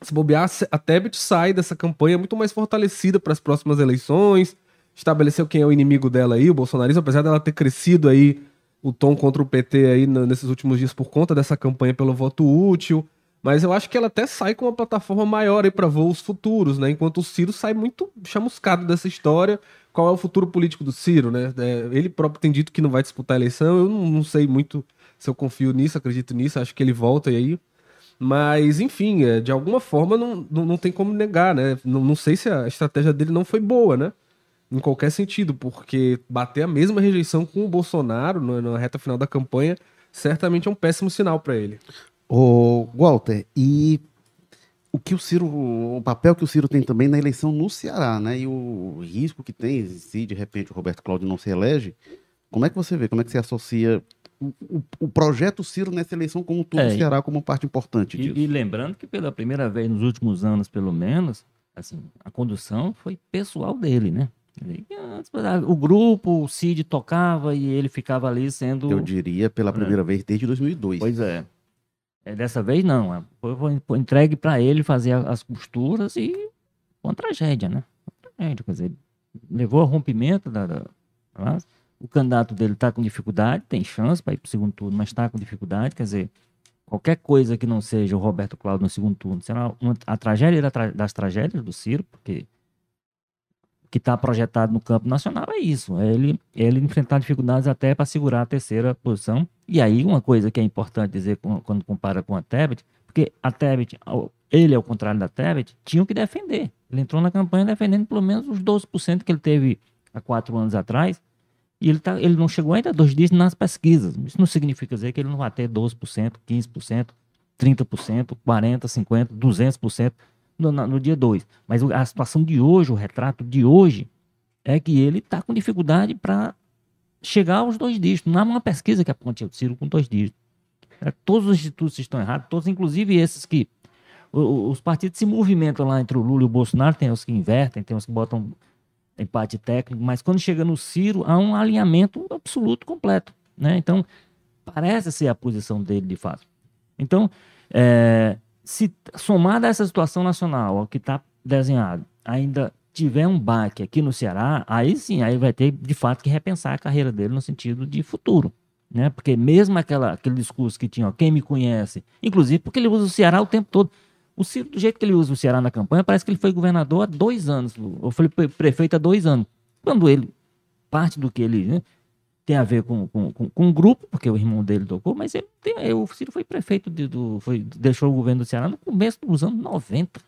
se bobear, a Tebet sai dessa campanha muito mais fortalecida para as próximas eleições, estabeleceu quem é o inimigo dela aí, o bolsonarismo, apesar dela ter crescido aí o tom contra o PT aí nesses últimos dias por conta dessa campanha pelo voto útil, mas eu acho que ela até sai com uma plataforma maior aí para voos futuros, né? Enquanto o Ciro sai muito chamuscado dessa história. Qual é o futuro político do Ciro, né? É, ele próprio tem dito que não vai disputar a eleição, eu não, não sei muito se eu confio nisso, acredito nisso, acho que ele volta e aí mas, enfim, é, de alguma forma não, não, não tem como negar, né? Não, não sei se a estratégia dele não foi boa, né? Em qualquer sentido, porque bater a mesma rejeição com o Bolsonaro na, na reta final da campanha certamente é um péssimo sinal para ele. Ô, Walter, e o que o Ciro, o papel que o Ciro tem também na eleição no Ceará, né? E o risco que tem, se de repente o Roberto Cláudio não se elege, como é que você vê? Como é que você associa o, o- o projeto Ciro nessa eleição como todo É, Ceará como parte importante disso? E, e lembrando que pela primeira vez nos últimos anos, pelo menos, assim, a condução foi pessoal dele, né? Ele- O grupo, o Cid tocava e ele ficava ali sendo. Eu diria pela primeira vez desde 2002. Pois é. É, Dessa vez não. é, Foi, foi- entregue para ele fazer as costuras e foi uma tragédia, né? Uma tragédia, quer dizer, levou ao rompimento da. da-? O candidato dele está com dificuldade, tem chance para ir para o segundo turno, mas está com dificuldade, quer dizer, qualquer coisa que não seja o Roberto Cláudio no segundo turno será uma- a tragédia da das tragédias do Ciro, porque o que está projetado no campo nacional é isso, é ele, é ele enfrentar dificuldades até para segurar a terceira posição. E aí uma coisa que é importante dizer quando compara com a Tebet, porque a Tebet, ele ao contrário da Tebet, tinha que defender. Ele entrou na campanha defendendo pelo menos os 12% que ele teve há quatro anos atrás, e ele, tá, ele não chegou ainda a dois dígitos nas pesquisas. Isso não significa dizer que ele não vai ter 12%, 15%, 30%, 40%, 50%, 200% no, no dia 2. Mas a situação de hoje, o retrato de hoje, é que ele está com dificuldade para chegar aos dois dígitos. Não há uma pesquisa que aponte o Ciro com dois dígitos. É, Todos os institutos estão errados, todos, inclusive esses que. Os partidos se movimentam lá entre o Lula e o Bolsonaro, tem os que invertem, tem os que botam empate técnico, mas quando chega no Ciro, há um alinhamento absoluto, completo. Né? Então, parece ser a posição dele de fato. Então, é, se somada a essa situação nacional, ao que está desenhado, ainda tiver um baque aqui no Ceará, aí sim, aí vai ter de fato que repensar a carreira dele no sentido de futuro. Né? Porque mesmo aquela, aquele discurso que tinha, ó, quem me conhece, inclusive porque ele usa o Ceará o tempo todo. O Ciro, do jeito que ele usa o Ceará na campanha, parece que ele foi governador há dois anos, ou foi pre- prefeito há dois anos. Quando ele, parte do que ele né, tem a ver com, com, com, com o grupo, porque o irmão dele tocou, mas ele tem- o Ciro foi prefeito, de- do, foi, deixou o governo do Ceará no começo dos anos 90.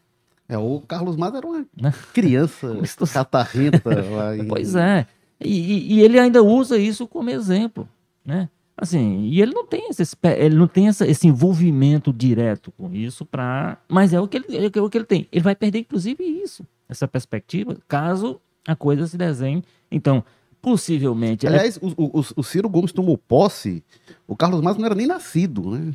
É, o Carlos Maza era uma Né? criança <laughs> catarrenta lá <laughs> em- Pois é. E, e- e ele ainda usa isso como exemplo, né? Assim, e ele não tem esse, ele não tem essa- esse envolvimento direto com isso para, mas é o que ele, é o que ele tem. Ele vai perder inclusive isso, essa perspectiva, caso a coisa se desenhe. Então, possivelmente, é- Aliás, o, o- o Ciro Gomes tomou posse, o Carlos Maza não era nem nascido, né?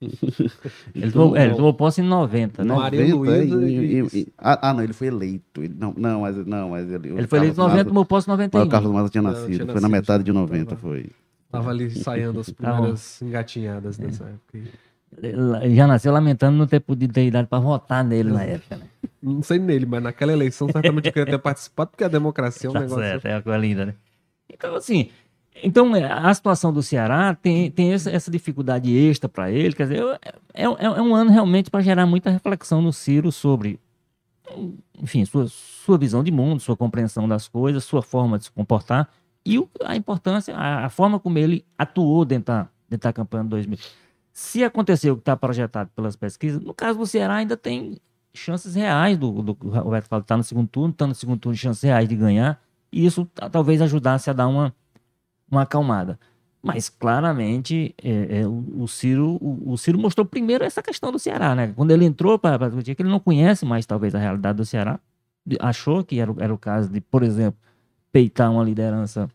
<laughs> ele, tomou, é, ele tomou posse em 90, né? Maria 90, Luísa e- e- e- e- ah, ah, não, ele foi eleito. Ele- não, não, mas, não, mas ele, Ele foi eleito em Carlos 90, Maza- tomou posse em mas 91. o Carlos Maza tinha nascido, tinha foi na nascido, metade de tava- 90, foi. Tava ali <laughs> ensaiando as Tá primeiras engatinhadas nessa época. já nasceu lamentando não ter podido ter idade para votar nele na época, né? Não sei nele, mas naquela eleição certamente eu queria ter <laughs> participado, porque a democracia é um Tá negócio. certo, é uma coisa linda, né? Então, assim, então é, a situação do Ceará tem, tem essa, essa dificuldade extra para ele, quer dizer, é, é- é um ano realmente para gerar muita reflexão no Ciro sobre, enfim, sua, sua visão de mundo, sua compreensão das coisas, sua forma de se comportar e o- a importância, a, a forma como ele atuou dentro da, dentro da campanha de 2000. Se aconteceu o que está projetado pelas pesquisas, no caso do Ceará ainda tem chances reais do, do, Roberto fala, tá no segundo turno, está no segundo turno, chances reais de ganhar, e isso ta- talvez ajudasse a dar uma, uma acalmada. Mas claramente é, é, o, o Ciro, o, o Ciro mostrou primeiro essa questão do Ceará, né? Quando ele entrou para discutir, que ele não conhece mais talvez a realidade do Ceará, achou que era, era o caso de, por exemplo, peitar uma liderança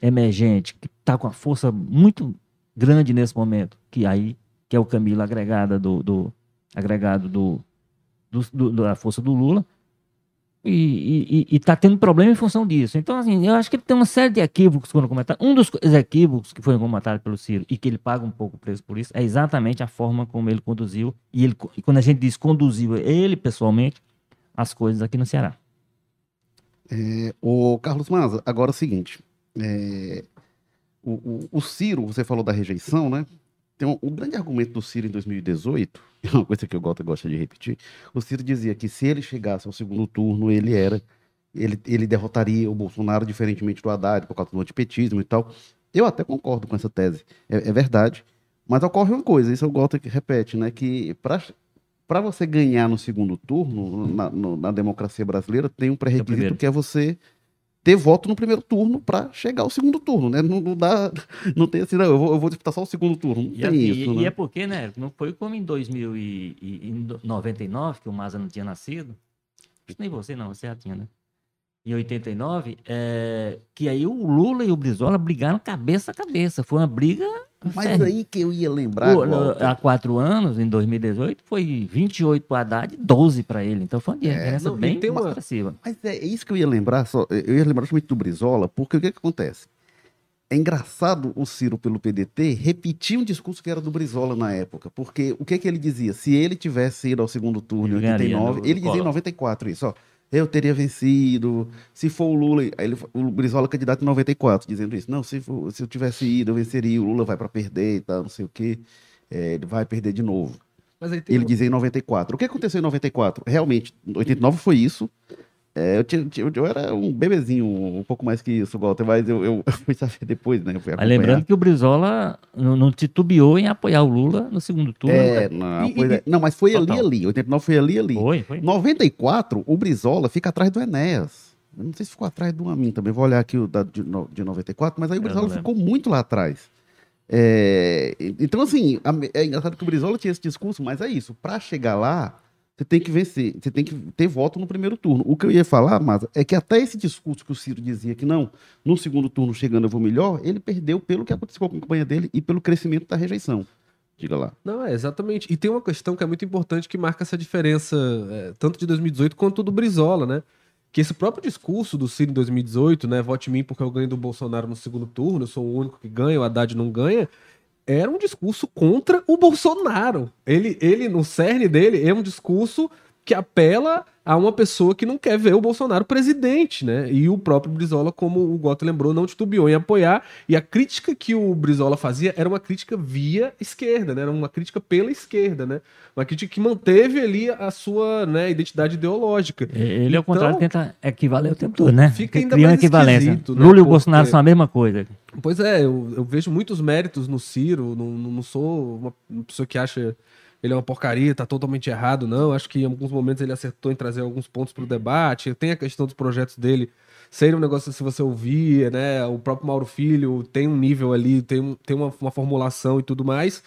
emergente que está com a força muito grande nesse momento, que aí que é o Camilo agregada do, do agregado do, do- do- da força do Lula e está tendo problema em função disso. Então, assim, eu acho que ele tem uma série de equívocos quando comentar. Um dos equívocos que foi comentado pelo Ciro e que ele paga um pouco preço por isso é exatamente a forma como ele conduziu. E, ele, e quando a gente diz conduziu, ele pessoalmente, as coisas aqui no Ceará. É, o Carlos Maza, agora é o seguinte: é, o, o- o Ciro, você falou da rejeição, né? Tem um, o grande argumento do Ciro em 2018, <laughs> é uma coisa que eu gosto, gosto de repetir. O Ciro dizia que se ele chegasse ao segundo turno, ele era. Ele, ele derrotaria o Bolsonaro, diferentemente do Haddad, por causa do antipetismo e tal. Eu até concordo com essa tese, é, é verdade. Mas ocorre uma coisa, isso eu gosto que repete, né? Que para para você ganhar no segundo turno, na, no- na democracia brasileira, tem um pré-requisito que é você ter voto no primeiro turno para chegar ao segundo turno, né? Não, não dá, <laughs> não tem assim, não, eu vou, eu vou disputar só o segundo turno. Não E, tem assim, isso, e- né? e é porque, né, não foi como em 2099, que o Maza não tinha nascido. Nem você, não, você já tinha, né? Em 89, é, que aí o Lula e o Brizola brigaram cabeça a cabeça. Foi uma briga. Mas férrea. aí que eu ia lembrar, O- Walter, há quatro anos, em 2018, foi 28 para Haddad e 12 para ele. Então foi uma diferença não, e bem uma- expressiva. Mas é isso que eu ia lembrar, só, eu ia lembrar justamente do Brizola, porque o que, que acontece? É engraçado o Ciro pelo PDT repetir um discurso que era do Brizola na época, porque o que, que ele dizia? Se ele tivesse ido ao segundo turno em Ele ganharia 89, no- ele no dizia em Collor. 94 isso, ó. Eu teria vencido, se for o Lula, aí ele, o Brizola candidato em 94, dizendo isso. Não, se, for- se eu tivesse ido, eu venceria, o Lula vai para perder e tal, não sei o quê. É, ele vai perder de novo. Ele um- dizia em 94. O que aconteceu em 94? Realmente, em 89 foi isso. É, eu, tinha- eu, eu era um bebezinho, um pouco mais que isso, Walter, mas eu, eu <laughs> fui saber depois, né? eu fui Mas lembrando que o Brizola não, não titubeou em apoiar o Lula no segundo turno. É, né? não, E- e- é. não, mas foi Total. ali, ali. 89 foi ali, ali. Foi, foi. 94, o Brizola fica atrás do Enéas. Eu não sei se ficou atrás do Amin também. Vou olhar aqui o da, de, de 94, mas aí o Brizola ficou muito lá atrás. É, então, assim, a- é engraçado que o Brizola tinha esse discurso, mas é isso. Para chegar lá, você tem que vencer, você tem que ter voto no primeiro turno. O que eu ia falar, mas é que até esse discurso que o Ciro dizia que não, no segundo turno chegando eu vou melhor, ele perdeu pelo que aconteceu com a campanha dele e pelo crescimento da rejeição. Diga lá. Não, é, exatamente. E tem uma questão que é muito importante que marca essa diferença, é, tanto de 2018 quanto do Brizola, né? Que esse próprio discurso do Ciro em 2018, né? Vote em mim porque eu ganho do Bolsonaro no segundo turno, eu sou o único que ganha, o Haddad não ganha. Era um discurso contra o Bolsonaro. Ele, ele, no cerne dele, é um discurso que apela a uma pessoa que não quer ver o Bolsonaro presidente, né? E o próprio Brizola, como o Goto lembrou, não titubeou em apoiar. E a crítica que o Brizola fazia era uma crítica via esquerda, né? Era uma crítica pela esquerda, né? Uma crítica que manteve ali a sua né, identidade ideológica. Ele, ao Então, contrário, tenta equivaler o tempo todo, né? fica ainda Cria mais equivalência. né? Lula e o Bolsonaro são a mesma coisa. Pois é, eu, eu vejo muitos méritos no Ciro, não, não sou uma pessoa que acha ele é uma porcaria, tá totalmente errado, não. Acho que em alguns momentos ele acertou em trazer alguns pontos para o debate. Tem a questão dos projetos dele serem um negócio se você ouvir, né? O próprio Mauro Filho tem um nível ali, tem, tem uma, uma formulação e tudo mais.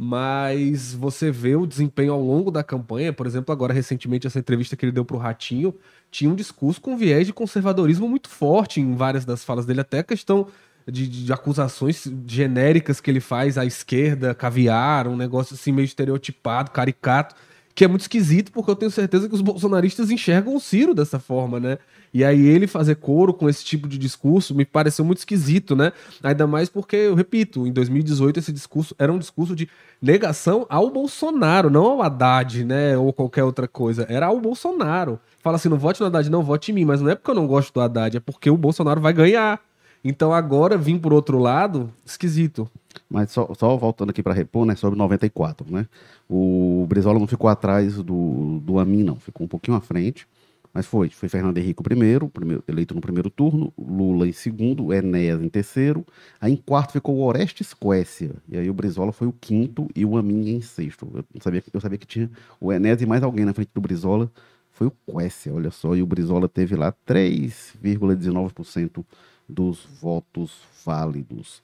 Mas você vê o desempenho ao longo da campanha, por exemplo, agora recentemente essa entrevista que ele deu pro Ratinho, tinha um discurso com viés de conservadorismo muito forte em várias das falas dele, até a questão de, de acusações genéricas que ele faz à esquerda, caviar, um negócio assim meio estereotipado, caricato, que é muito esquisito, porque eu tenho certeza que os bolsonaristas enxergam o Ciro dessa forma, né? E aí ele fazer coro com esse tipo de discurso me pareceu muito esquisito, né? Ainda mais porque, eu repito, em 2018 esse discurso era um discurso de negação ao Bolsonaro, não ao Haddad, né? Ou qualquer outra coisa. Era ao Bolsonaro. Fala assim, não vote no Haddad, não, vote em mim. Mas não é porque eu não gosto do Haddad, é porque o Bolsonaro vai ganhar. Então agora vim por outro lado, esquisito. Mas só, só voltando aqui para repor, né, sobre 94, né? O Brizola não ficou atrás do, do Amin, não, ficou um pouquinho à frente. Mas foi, foi Fernando Henrique primeiro, primeiro, eleito no primeiro turno, Lula em segundo, Enéas em terceiro, aí em quarto ficou o Orestes Coécia, e aí o Brizola foi o quinto e o Amin em sexto. Eu sabia, eu sabia que tinha o Enéas e mais alguém na frente do Brizola, foi o Coécia, olha só, e o Brizola teve lá 3,19% dos votos válidos.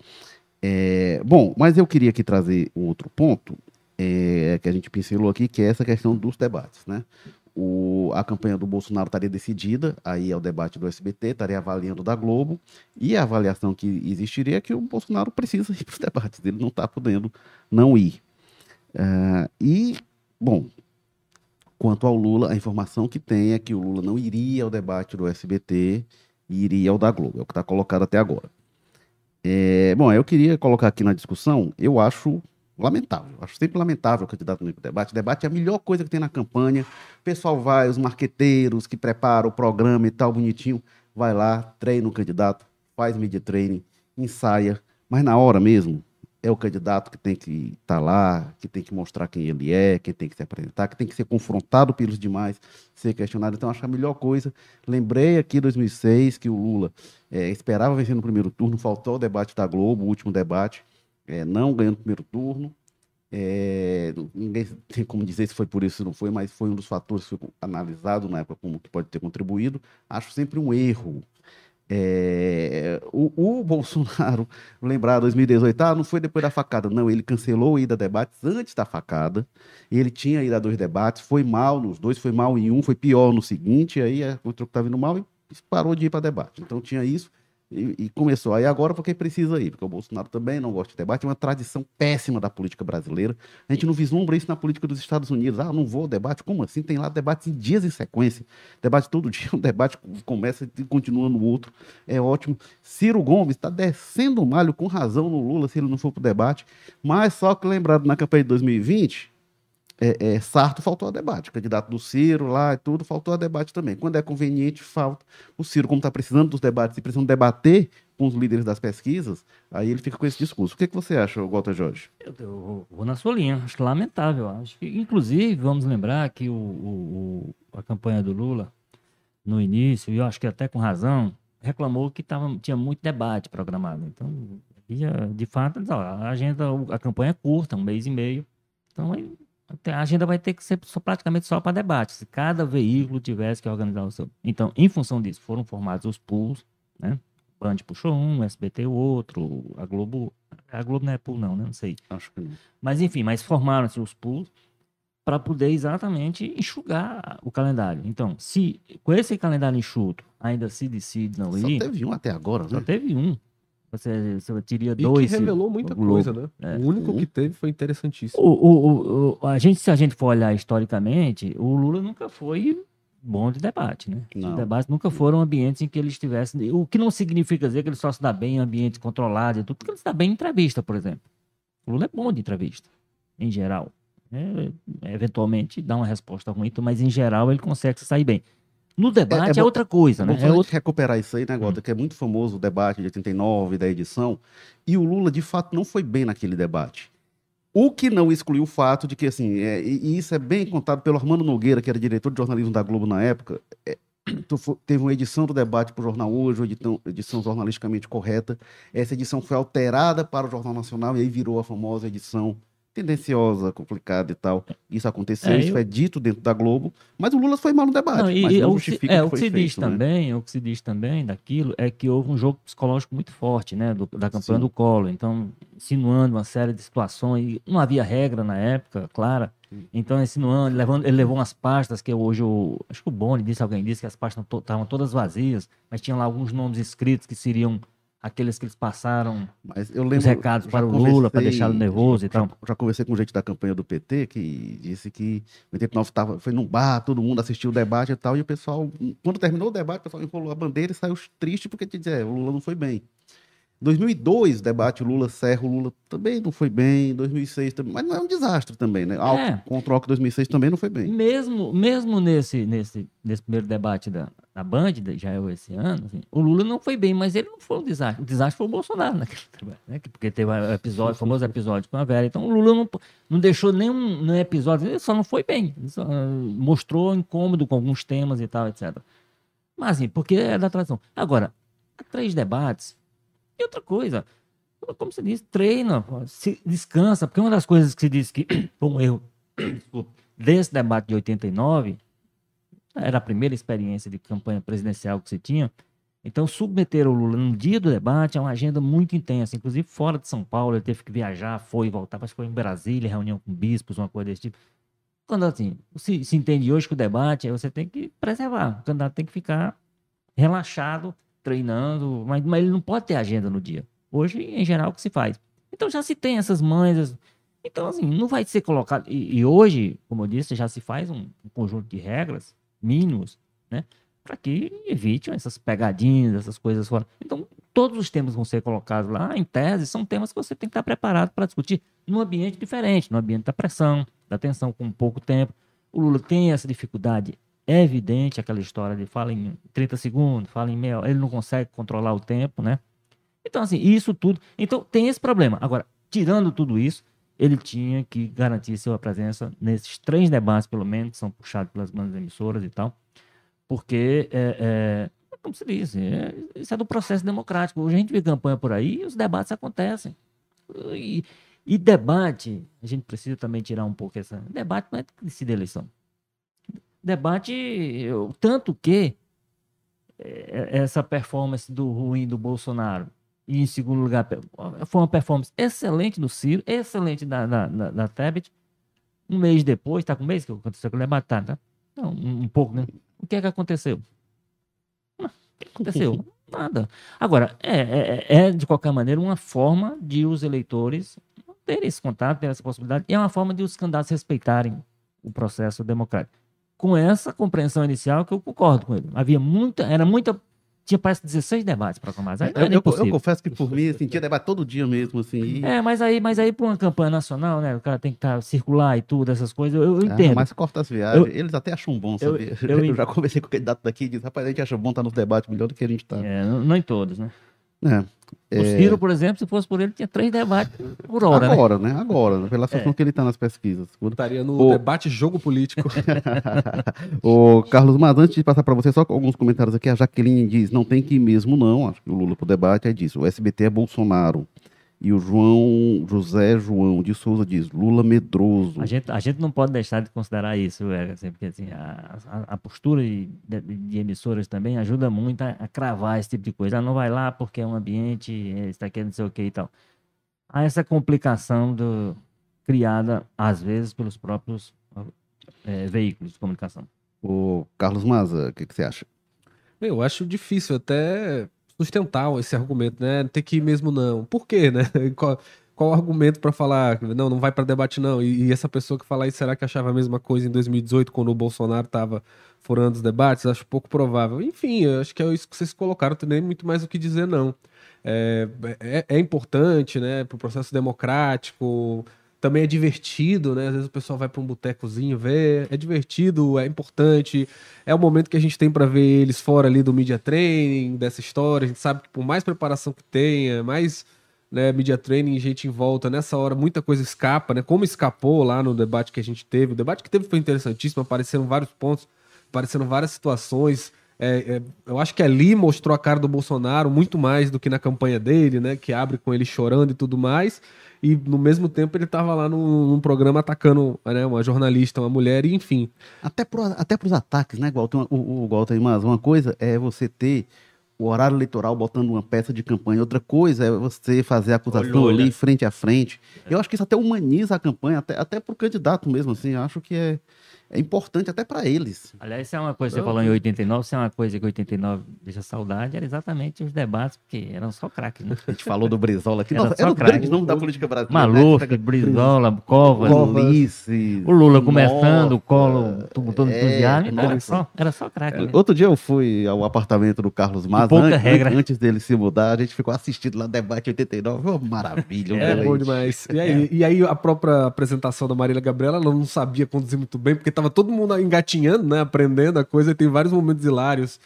É, bom, mas eu queria aqui trazer um outro ponto é, que a gente pincelou aqui, que é essa questão dos debates, né? O, a campanha do Bolsonaro estaria decidida, aí é o debate do SBT, estaria avaliando da Globo, e a avaliação que existiria é que o Bolsonaro precisa ir para os debates, ele não está podendo não ir. Uh, e, bom, quanto ao Lula, a informação que tem é que o Lula não iria ao debate do SBT iria ao da Globo, é o que está colocado até agora. É, bom, eu queria colocar aqui na discussão, eu acho lamentável, acho sempre lamentável o candidato no debate. O debate é a melhor coisa que tem na campanha. O pessoal vai, os marqueteiros que preparam o programa e tal, bonitinho, vai lá, treina o candidato, faz media training, ensaia, mas na hora mesmo, é o candidato que tem que estar tá lá, que tem que mostrar quem ele é, que tem que se apresentar, que tem que ser confrontado pelos demais, ser questionado. Então, acho a melhor coisa. Lembrei aqui em 2006 que o Lula é, esperava vencer no primeiro turno, faltou o debate da Globo, o último debate, é, não ganhou no primeiro turno. É, ninguém tem como dizer se foi por isso ou não foi, mas foi um dos fatores que foi analisado na época como que pode ter contribuído. Acho sempre um erro é, o, o, Bolsonaro, <laughs> lembrar 2018, ah, não foi depois da facada, não, ele cancelou a ida a debates antes da facada, ele tinha ido a dois debates, foi mal nos dois, foi mal em um, foi pior no seguinte, aí o que estava indo mal e parou de ir para debate. Então tinha isso, e, e, começou. Aí agora porque precisa ir, porque o Bolsonaro também não gosta de debate, é uma tradição péssima da política brasileira. A gente não vislumbra isso na política dos Estados Unidos. Ah, não vou ao debate. Como assim? Tem lá debates em dias em sequência. Debate todo dia, um debate começa e continua no outro. É ótimo. Ciro Gomes está descendo o malho com razão no Lula se ele não for para o debate. Mas só que lembrado na campanha de 2020, é, é, Sarto faltou a debate, o candidato do Ciro lá e tudo, faltou a debate também. Quando é conveniente, falta. O Ciro, como está precisando dos debates e precisando debater com os líderes das pesquisas, aí ele fica com esse discurso. O que, que você acha, Walter Jorge? Eu, eu, vou na sua linha, acho lamentável. Acho que, inclusive, vamos lembrar que o, o, a campanha do Lula, no início, e eu acho que até com razão, reclamou que tava, tinha muito debate programado. Então, de fato, a agenda, a campanha é curta, um mês e meio. Então, a agenda vai ter que ser só, praticamente só para debate. Se cada veículo tivesse que organizar o seu. Então, em função disso, foram formados os pools, né? Band puxou um, SBT o outro, a Globo. A Globo não é pool, não, né? Não sei. Acho que não. Mas enfim, mas formaram-se os pools para poder exatamente enxugar o calendário. Então, se com esse calendário enxuto ainda se decide não ir. Só teve um até agora, né? Só teve um. Você, você teria dois. E que revelou muita coisa, né? É. O único que teve foi interessantíssimo. O, o, o, a gente, se a gente for olhar historicamente, o Lula nunca foi bom de debate, né? Não. Os debates nunca foram ambientes em que ele estivesse. O que não significa dizer que ele só se dá bem em ambientes controlados e tudo, porque ele se dá bem em entrevista, por exemplo. O Lula é bom de entrevista, em geral. É, eventualmente dá uma resposta ruim, mas em geral ele consegue sair bem. No debate é, é, é outra coisa, né? É outro... recuperar isso aí, né, Gota? Hum. Que é muito famoso o debate de 89 da edição. E o Lula, de fato, não foi bem naquele debate. O que não excluiu o fato de que, assim, é, e isso é bem contado pelo Armando Nogueira, que era diretor de jornalismo da Globo na época, é, <clears throat> teve uma edição do debate para o Jornal Hoje, uma edição, edição jornalisticamente correta. Essa edição foi alterada para o Jornal Nacional e aí virou a famosa edição tendenciosa, complicada e tal. Isso aconteceu, é, isso eu... foi dito dentro da Globo, mas o Lula foi mal no debate. Não, e, não o, justifica é, o que, se feito, diz né? também, o que se diz também daquilo é que houve um jogo psicológico muito forte, né, do, da campanha Sim. do Collor. Então, insinuando uma série de situações, não havia regra na época, clara. Então, insinuando, levando, ele levou umas pastas que hoje o. Acho que o Boni disse, alguém disse que as pastas estavam todas vazias, mas tinham lá alguns nomes escritos que seriam aqueles que eles passaram Mas eu lembro, os recados para o Lula, para deixá-lo nervoso e já, tal. já conversei com gente da campanha do PT que disse que em 89 tava, foi num bar, todo mundo assistiu o debate e tal, e o pessoal, quando terminou o debate, o pessoal enrolou a bandeira e saiu triste porque te dizer, o Lula não foi bem. 2002, debate Lula-Serra, o Lula também não foi bem, 2006 também, mas não é um desastre também, né? Alto, É. Contra o Alckmin 2006 também não foi bem. Mesmo, mesmo nesse, nesse, nesse primeiro debate da, da Band, já é esse ano, assim, o Lula não foi bem, mas ele não foi um desastre. O desastre foi o Bolsonaro naquele <laughs> debate, né? Que- Porque teve o episódio, famoso episódio com a Vera. Então o Lula não, não deixou nenhum, nenhum episódio, ele só não foi bem. Só, ah, mostrou incômodo com alguns temas e tal, etc. Mas assim, porque é da tradição. Agora, há três debates. E outra coisa, como você disse, treina, se descansa, porque uma das coisas que se diz que <coughs> foi um erro <coughs> desse debate de 89, era a primeira experiência de campanha presidencial que se tinha, então submeter o Lula no dia do debate é uma agenda muito intensa, inclusive fora de São Paulo, ele teve que viajar, foi voltar, que foi em Brasília, reunião com bispos, uma coisa desse tipo. Quando assim, se, se entende hoje que o debate, aí você tem que preservar, o candidato tem que ficar relaxado, treinando, mas, mas ele não pode ter agenda no dia. Hoje, em geral, o que se faz. Então já se tem essas mães. Então, assim, não vai ser colocado. E, e hoje, como eu disse, já se faz um, um conjunto de regras mínimos, né? Para que evite essas pegadinhas, essas coisas fora. Então, todos os temas vão ser colocados lá, em tese, são temas que você tem que estar preparado para discutir num ambiente diferente, no ambiente da pressão, da tensão, com pouco tempo. O Lula tem essa dificuldade é evidente aquela história de fala em 30 segundos, fala em meia ele não consegue controlar o tempo, né? Então, assim, isso tudo. Então, tem esse problema. Agora, tirando tudo isso, ele tinha que garantir sua presença nesses três debates, pelo menos, que são puxados pelas grandes emissoras e tal, porque, é, é, como se diz, é, isso é do processo democrático. Hoje a gente vê campanha por aí e os debates acontecem. E, e debate, a gente precisa também tirar um pouco essa. Debate não é a eleição debate, tanto que é, essa performance do ruim do Bolsonaro e em segundo lugar foi uma performance excelente do Ciro, excelente da, da, da, da Tebet. Um mês depois, tá com um mês que aconteceu aquele debate, tá? tá? Não, um, um pouco, né? O que é que aconteceu? Não, O que aconteceu? <laughs> Nada. Agora, é, é, é, de qualquer maneira uma forma de os eleitores terem esse contato, terem essa possibilidade, e é uma forma de os candidatos respeitarem o processo democrático com essa compreensão inicial que eu concordo com ele. Havia muita, era muita, tinha parece 16 debates programados. Aí não Eu, era eu- eu impossível. confesso que por mim, assim, tinha debate todo dia mesmo, assim. e- É, mas aí, mas aí para uma campanha nacional, né, o cara tem que estar circular e tudo, essas coisas, eu, eu Ah, entendo. mas corta as viagens. Eu- Eles até acham bom, eu- sabia? eu- <laughs> Eu, já conversei com o candidato daqui e disse, rapaz, a gente acha bom estar nos debates melhor do que a gente tá. É, não, não em todos, né? É. O Ciro, por exemplo, se fosse por ele, tinha três debates por hora, né? Agora, né? Agora, né? pela situação que ele tá nas pesquisas. Estaria no Ô. debate jogo político. <laughs> Ô, Carlos, mas antes de passar para você, só com alguns comentários aqui. A Jaqueline diz: não tem que ir mesmo, não. Acho que o Lula pro debate é disso. O SBT é Bolsonaro. E o João José João de Souza diz: Lula medroso. A gente, a gente não pode deixar de considerar isso, é, assim, porque assim, a, a- a postura de, de- de emissoras também ajuda muito a, a cravar esse tipo de coisa. Ah, não vai lá porque é um ambiente, está aqui não sei o que e tal. Há essa complicação do, criada, às vezes, pelos próprios eh, veículos de comunicação. Ô, Carlos Maza, o que, que você acha? Eu acho difícil até sustentar esse argumento, né? Ter que ir mesmo não. Por quê, né? <laughs> Qual, qual o argumento pra falar, não, não vai pra debate não? E, e essa pessoa que fala isso, será que achava a mesma coisa em 2018, quando o Bolsonaro tava furando os debates? Acho pouco provável. Enfim, acho que é isso que vocês colocaram, não tem nem muito mais o que dizer, não. É, é, é importante, né, pro processo democrático, também é divertido, né? Às vezes o pessoal vai para um botecozinho ver, é divertido, é importante. É o momento que a gente tem para ver eles fora ali do media training, dessa história. A gente sabe que por mais preparação que tenha, mais né, media training, gente em volta, nessa hora muita coisa escapa, né? Como escapou lá no debate que a gente teve. O debate que teve foi interessantíssimo, apareceram vários pontos, apareceram várias situações. É, é, eu acho que ali mostrou a cara do Bolsonaro muito mais do que na campanha dele, né? Que abre com ele chorando e tudo mais. E no mesmo tempo ele estava lá num, num programa atacando né, uma jornalista, uma mulher, e enfim. Até, pro, até pros ataques, né, Walter? Uma- O, o Walter, mas uma coisa é você ter o horário eleitoral botando uma peça de campanha, outra coisa é você fazer a acusação ali frente a frente. Eu acho que isso até humaniza a campanha, até, até pro candidato mesmo, assim, eu acho que é, é importante até para eles. Aliás, isso é uma coisa que você falou em 89, isso é uma coisa que 89 deixa saudade, era exatamente os debates, porque eram só craques, né? A gente falou do Brizola aqui, Era não, só era o craque. grande nome da política brasileira. Maluf, né? Brizola, Covas, Ulisses, o Lula começando, o Colo todo todo é, entusiasmo, então era só, era só craque. né? Outro dia eu fui ao apartamento do Carlos Maza, pouca antes, regra. antes dele se mudar, a gente ficou assistindo lá debate 89, uma maravilha. um É bom demais. E aí, e aí a própria apresentação da Marília Gabriela, ela não sabia conduzir muito bem, porque tava todo mundo engatinhando, né? Aprendendo a coisa, e tem vários momentos hilários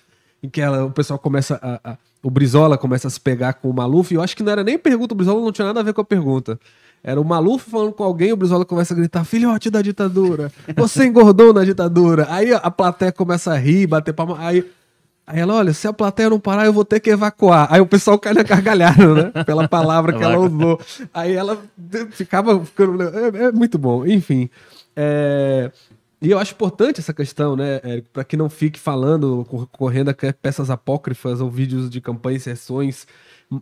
em que ela, o pessoal começa a, a- O Brizola começa a se pegar com o Maluf, e eu acho que não era nem pergunta, o Brizola não tinha nada a ver com a pergunta. Era o Maluf falando com alguém, o Brizola começa a gritar: filhote da ditadura, você engordou na ditadura. Aí a, plateia começa a rir, bater palma. Aí Aí ela, olha, se a plateia não parar, eu vou ter que evacuar. Aí o pessoal cai na gargalhada, né? Pela palavra que ela usou. Aí ela ficava ficando. É, é muito bom. Enfim. é, E eu acho importante essa questão, né, Érico, para que não fique falando, cor- correndo a peças apócrifas ou vídeos de campanha e sessões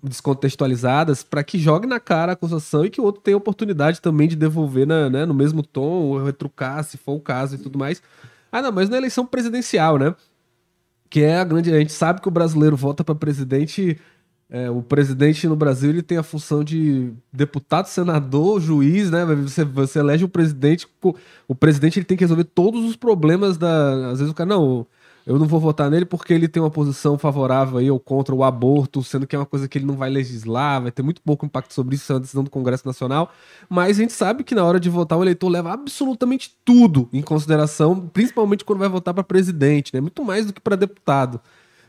descontextualizadas, para que jogue na cara a acusação e que o outro tenha oportunidade também de devolver na, né, no mesmo tom, ou retrucar, se for o caso e tudo mais. Ah, não, mas na eleição presidencial, né? que é a grande. A gente sabe que o brasileiro vota para presidente. É, o presidente no Brasil ele tem a função de deputado, senador, juiz, né? Você, você elege o presidente. O presidente ele tem que resolver todos os problemas da. Às vezes o cara, não, eu não vou votar nele porque ele tem uma posição favorável aí ou contra o aborto, sendo que é uma coisa que ele não vai legislar, vai ter muito pouco impacto sobre isso, isso é uma decisão do Congresso Nacional. Mas a gente sabe que na hora de votar, o eleitor leva absolutamente tudo em consideração, principalmente quando vai votar para presidente, né? Muito mais do que para deputado.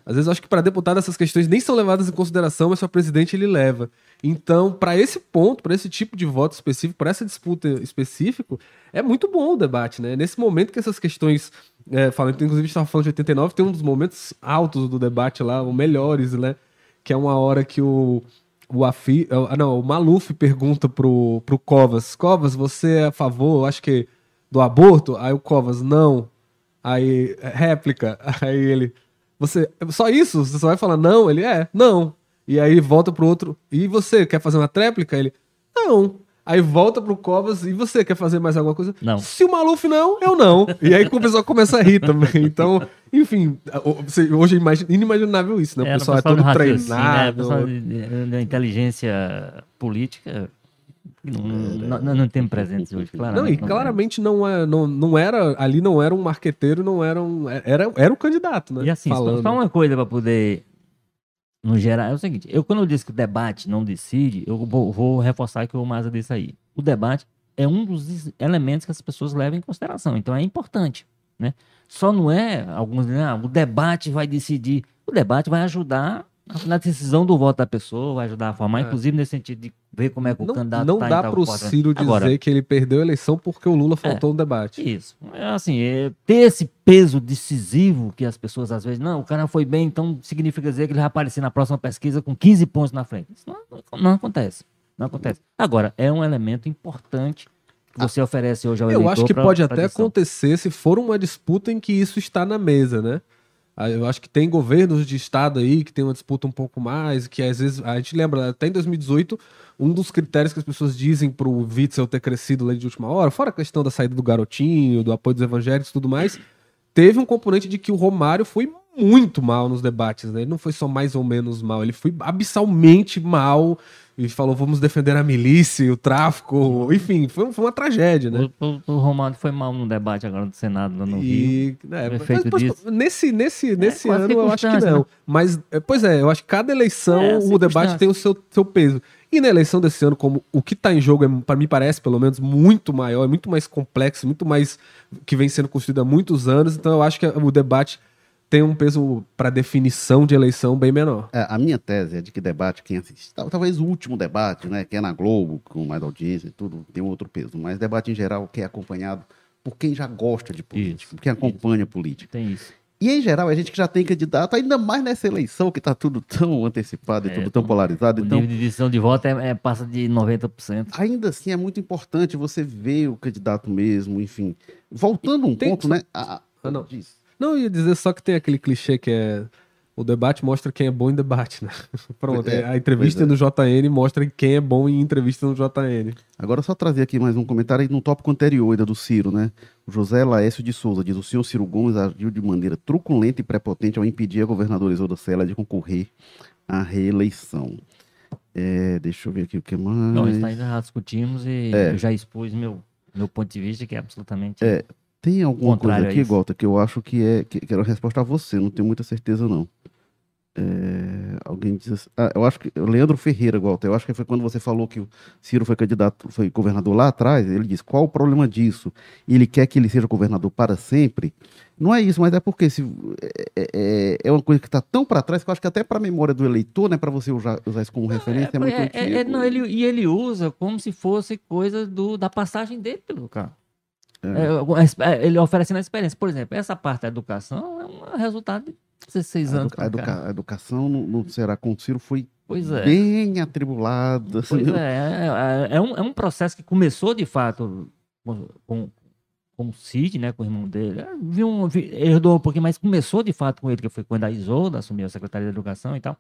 Às vezes eu acho que para deputado essas questões nem são levadas em consideração, mas para presidente ele leva. Então, para esse ponto, para esse tipo de voto específico, para essa disputa específico, é muito bom o debate, né? Nesse momento que essas questões, é, falando, inclusive estava falando de 89, tem um dos momentos altos do debate lá, os melhores, né? Que é uma hora que o o Afi, ah, não, o Maluf pergunta pro, pro Covas, Covas, você é a favor, acho que do aborto? Aí o Covas, não. Aí réplica, <laughs> aí ele, você, só isso? Você só vai falar não? Ele é, não. E aí volta pro outro, e você quer fazer uma tréplica? Ele, não. Aí volta pro Covas, e você quer fazer mais alguma coisa? Não. Se o Maluf não, eu não. E aí o pessoal começa a rir também. Então, enfim, hoje é imagi- inimaginável isso, né? O Era pessoal é pessoal do todo raciocínio, né? treinado. Pessoal da inteligência política não, não, não, não tem presentes hoje, claro. Não, e claramente não, é, não, não era, ali não era um marqueteiro, não era um, era, era um candidato, né? E assim, Falando. só uma coisa para poder, no geral, é o seguinte, eu quando eu disse que o debate não decide, eu vou, vou reforçar que o Maza disse aí. O debate é um dos elementos que as pessoas levam em consideração, então é importante, né? Só não é, alguns dizem, ah, o debate vai decidir, o debate vai ajudar na decisão do voto da pessoa, vai ajudar a formar, É. inclusive nesse sentido de ver como é que o não, candidato não tá dá pro pode- Ciro dizer Agora, que ele perdeu a eleição porque o Lula faltou no debate. Isso. É assim, é, ter esse peso decisivo que as pessoas às vezes, não, o cara foi bem, então significa dizer que ele vai aparecer na próxima pesquisa com 15 pontos na frente. Isso não, não- não acontece. Não acontece. Agora, é um elemento importante que você oferece hoje ao Eu acho que pra- pode pra até decisão. acontecer se for uma disputa em que isso está na mesa, né? Ah, Eu acho que tem governos de estado aí que tem uma disputa um pouco mais, que às vezes, a gente lembra, até em 2018, um dos critérios que as pessoas dizem pro Witzel ter crescido lá de última hora, fora a questão da saída do garotinho, do apoio dos evangélicos e tudo mais, teve um componente de que o Romário foi muito mal nos debates, né? Ele não foi só mais ou menos mal, ele foi abissalmente mal e falou, vamos defender a milícia, o tráfico, enfim, foi, foi uma tragédia, né? O, o, o Romário foi mal no debate agora do Senado lá no Rio. E, né, mas, nesse nesse, nesse com as ano eu acho que não. né? Mas, é, pois é, eu acho que cada eleição É, o debate tem o seu, seu peso. E na eleição desse ano, como o que está em jogo, é, para mim parece, pelo menos, muito maior, é muito mais complexo, muito mais que vem sendo construído há muitos anos. Então eu acho que o debate tem um peso para definição de eleição bem menor. É, a minha tese é de que debate, quem assiste, tal- talvez o último debate, né, que é na Globo, com mais audiência e tudo, tem um outro peso. Mas debate em geral que é acompanhado por quem já gosta de política, Isso, por quem acompanha política. Tem isso. E em geral, a gente que já tem candidato, ainda mais nessa eleição que está tudo tão antecipado e É, tudo tão polarizado. O Então, nível de decisão de voto é, é- passa de 90%. ainda assim é muito importante você ver o candidato mesmo, enfim. Voltando um Tem- ponto, né? a- Ah, não. diz. Não, eu ia dizer só que tem aquele clichê que é O debate mostra quem é bom em debate, né? <laughs> Pronto, É, a entrevista pois no JN mostra quem é bom em entrevista no JN. Agora só trazer aqui mais um comentário aí no tópico anterior ainda do Ciro, né? O José Laércio de Souza diz: o senhor Ciro Gomes agiu de maneira truculenta e prepotente ao impedir a governadora Isolda Sela de concorrer à reeleição. É, deixa eu ver aqui o que mais. Não, ainda já discutimos e É. eu já expus meu, meu ponto de vista, que é absolutamente. É, Tem alguma coisa Contrário a aqui. Gota, que eu acho que é que, que era uma resposta a você, não tenho muita certeza, não. É, alguém diz assim, ah, eu acho que Leandro Ferreira, Walter, eu acho que foi quando você falou que o Ciro foi candidato, foi governador lá atrás, ele disse, qual o problema disso? Ele quer que ele seja governador para sempre? Não é isso, mas é porque se, é, é, é uma coisa que está tão para trás que eu acho que até para a memória do eleitor, né, para você usar, usar isso como referência, é, muito É, é, é, antigo. não, ele, e ele usa como se fosse coisa do, da passagem dele pelo carro. É, exp- é, ele oferecendo a experiência. Por exemplo, essa parte da educação é um resultado de 16 A, anos. a educa- a educação no, no Ceará com o Ciro foi Pois é. bem atribulada. assim, Pois é, é, é um, é um processo que começou de fato com, com, com o Cid, né, com o irmão dele. É, Vi um, vi, herdou um pouquinho, mas começou de fato com ele, que foi quando a Isolda assumiu a Secretaria de Educação e tal.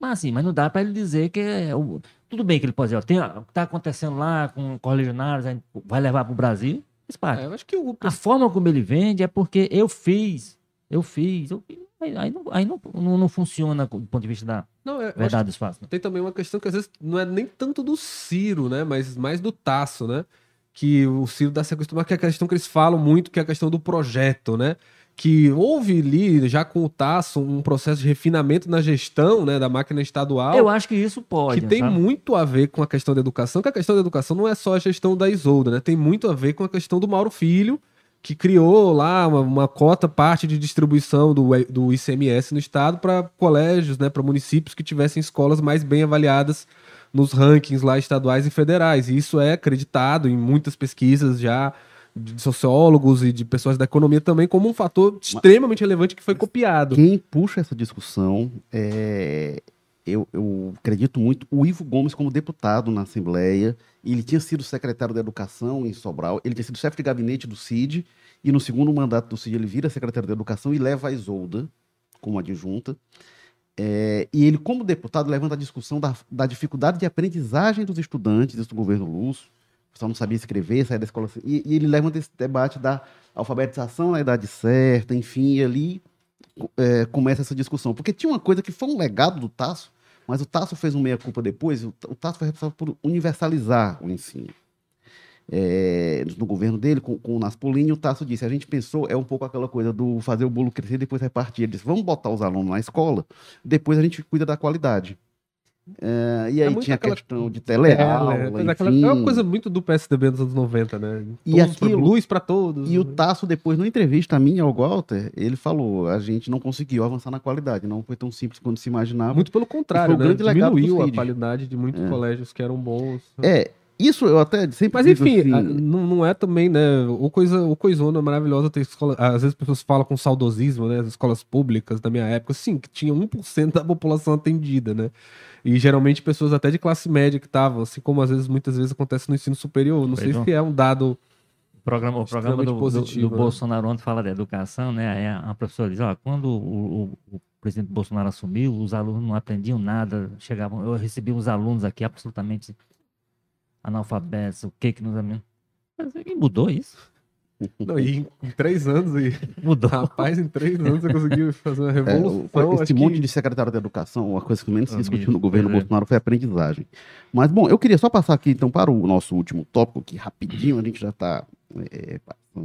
Mas assim, mas não dá para ele dizer que é o- tudo bem que ele pode dizer, ó, tem, o que está acontecendo lá com correligionários, vai levar para o Brasil, faz parte. É, eu acho que o A forma como ele vende é porque eu fiz, eu fiz, eu fiz. Aí, aí não, aí não, não, não funciona do ponto de vista da não, verdade dos fatos. né? Tem também uma questão que às vezes não é nem tanto do Ciro, né? Mas mais do Tasso, né? Que o Ciro dá se acostumar, que é a questão que eles falam muito, que é a questão do projeto, né? Que houve ali, já com o Tasso, um processo de refinamento na gestão né, da máquina estadual. Eu acho que isso pode. que tem sabe? muito a ver com a questão da educação, que a questão da educação não é só a gestão da Isolda, né? Tem muito a ver com a questão do Mauro Filho, que criou lá uma, uma cota parte de distribuição do, do ICMS no estado para colégios, né, para municípios que tivessem escolas mais bem avaliadas nos rankings lá estaduais e federais. E isso é acreditado em muitas pesquisas já de sociólogos e de pessoas da economia também como um fator extremamente relevante que foi copiado. Quem puxa essa discussão é. Eu, eu acredito muito o Ivo Gomes como deputado na Assembleia. Ele tinha sido secretário da Educação em Sobral. Ele tinha sido chefe de gabinete do CID. E no segundo mandato do CID ele vira secretário da Educação e leva a Isolda como adjunta. É, e ele, como deputado, levanta a discussão da, da dificuldade de aprendizagem dos estudantes, isso do governo Lúcio. Pessoal não sabia escrever, sair da escola. E, e ele levanta esse debate da alfabetização na idade certa, enfim, e ali é, começa essa discussão. Porque tinha uma coisa que foi um legado do Tasso, mas o Tasso fez um meia-culpa depois, o, o Tasso foi responsável por universalizar o ensino. É, no governo dele, com, com o Naspolini, o Tasso disse, a gente pensou, é um pouco aquela coisa do fazer o bolo crescer e depois repartir. Ele disse, vamos botar os alunos na escola, depois a gente cuida da qualidade. É, e É aí muito tinha a aquela- questão de É, teleaula, né? Pois é, aquela- é uma coisa muito do PSDB dos anos 90, né? E Todos aquilo- luz para todos. E o Tasso, depois, numa entrevista minha ao Walter, ele falou: a gente não conseguiu avançar na qualidade, não foi tão simples quanto se imaginava. Muito pelo contrário, né? Diminuiu a qualidade de muitos É. colégios que eram bons. É, isso eu até sempre Mas digo enfim, assim, a- não, não é também, né? O coisa, o coisona maravilhosa ter escola. Às vezes as pessoas falam com saudosismo, né? As escolas públicas da minha época, sim, que tinha 1% da população atendida, né? E geralmente pessoas até de classe média que estavam, assim como às vezes, muitas vezes acontece no ensino superior. Não sei Pois não. se é um dado. O programa, o programa do, Extremamente do- positivo, do né? Bolsonaro ontem fala da educação, né? Aí a, a professora diz, ó, quando o, o- o presidente Bolsonaro assumiu, os alunos não aprendiam nada, chegavam, eu recebi uns alunos aqui absolutamente analfabetos, o que que nos Mas, E mudou isso? <laughs> Não, e em, três anos, e, Mudou. rapaz, em três anos você conseguiu fazer uma é, revolução. o- esse monte que- de secretário da educação, uma coisa que menos se discutiu no governo é. Bolsonaro foi a aprendizagem. Mas, bom, eu queria só passar aqui, então, para o nosso último tópico, que rapidinho a gente já está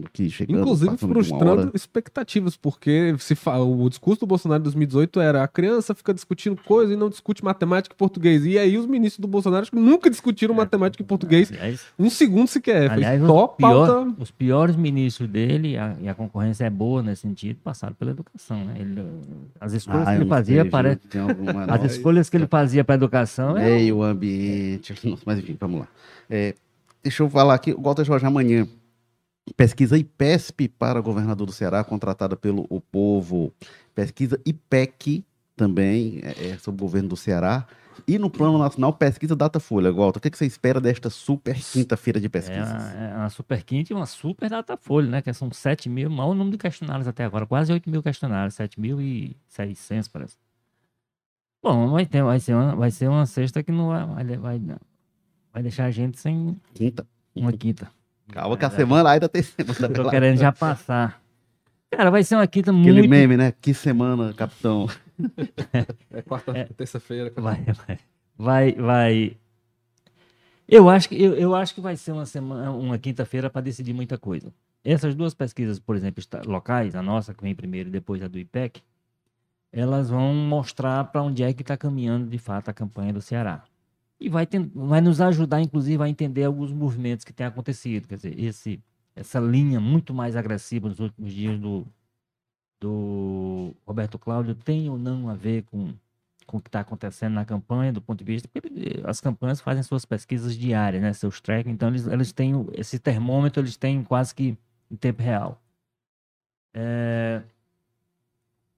aqui, chegando. Inclusive frustrando expectativas, porque se fa- o discurso do Bolsonaro em 2018 era a criança fica discutindo coisa e não discute matemática e português. E aí os ministros do Bolsonaro que nunca discutiram matemática e português Aliás, um segundo sequer. Foi aliás, só os, pior- os piores ministros dele, a- e a concorrência é boa nesse sentido, passaram pela educação, né? Ele, as escolhas Ah, que ele fazia para... <laughs> As escolhas que ele fazia para a educação é meio ambiente. Nossa, <laughs> mas enfim, vamos lá. É, deixa eu falar aqui, o Walter Jorge amanhã. Pesquisa IPESP para governador do Ceará, contratada pelo O Povo. Pesquisa IPEC também é, é sobre o governo do Ceará. E no plano nacional, pesquisa Datafolha. Walter, o que, que você espera desta super quinta-feira de pesquisas? É, é uma super quinta e uma super Datafolha, né? Que são 7 mil, maior número de questionários até agora, quase 8 mil questionários, 7.600 parece. Bom, vai, ter, vai, ser uma, vai ser uma sexta que não vai, vai, vai, vai deixar a gente sem quinta. uma quinta. Calma que a semana ainda tem semana. Tô querendo já passar. Cara, vai ser uma quinta Aquele muito... meme, né? Que semana, capitão. <laughs> É quarta, É. terça-feira. Vai, vai. Vai, vai. Eu acho que, eu, eu acho que vai ser uma semana, uma quinta-feira para decidir muita coisa. Essas duas pesquisas, por exemplo, locais, a nossa que vem primeiro e depois a do IPEC, elas vão mostrar para onde é que está caminhando de fato a campanha do Ceará. E vai, ten- vai nos ajudar, inclusive, a entender alguns movimentos que têm acontecido. Quer dizer, esse, essa linha muito mais agressiva nos últimos dias do, do Roberto Cláudio tem ou não a ver com com o que está acontecendo na campanha, do ponto de vista. Porque ele- as campanhas fazem suas pesquisas diárias, né? Seus tracking, então eles, eles têm esse termômetro, eles têm quase que em tempo real. É,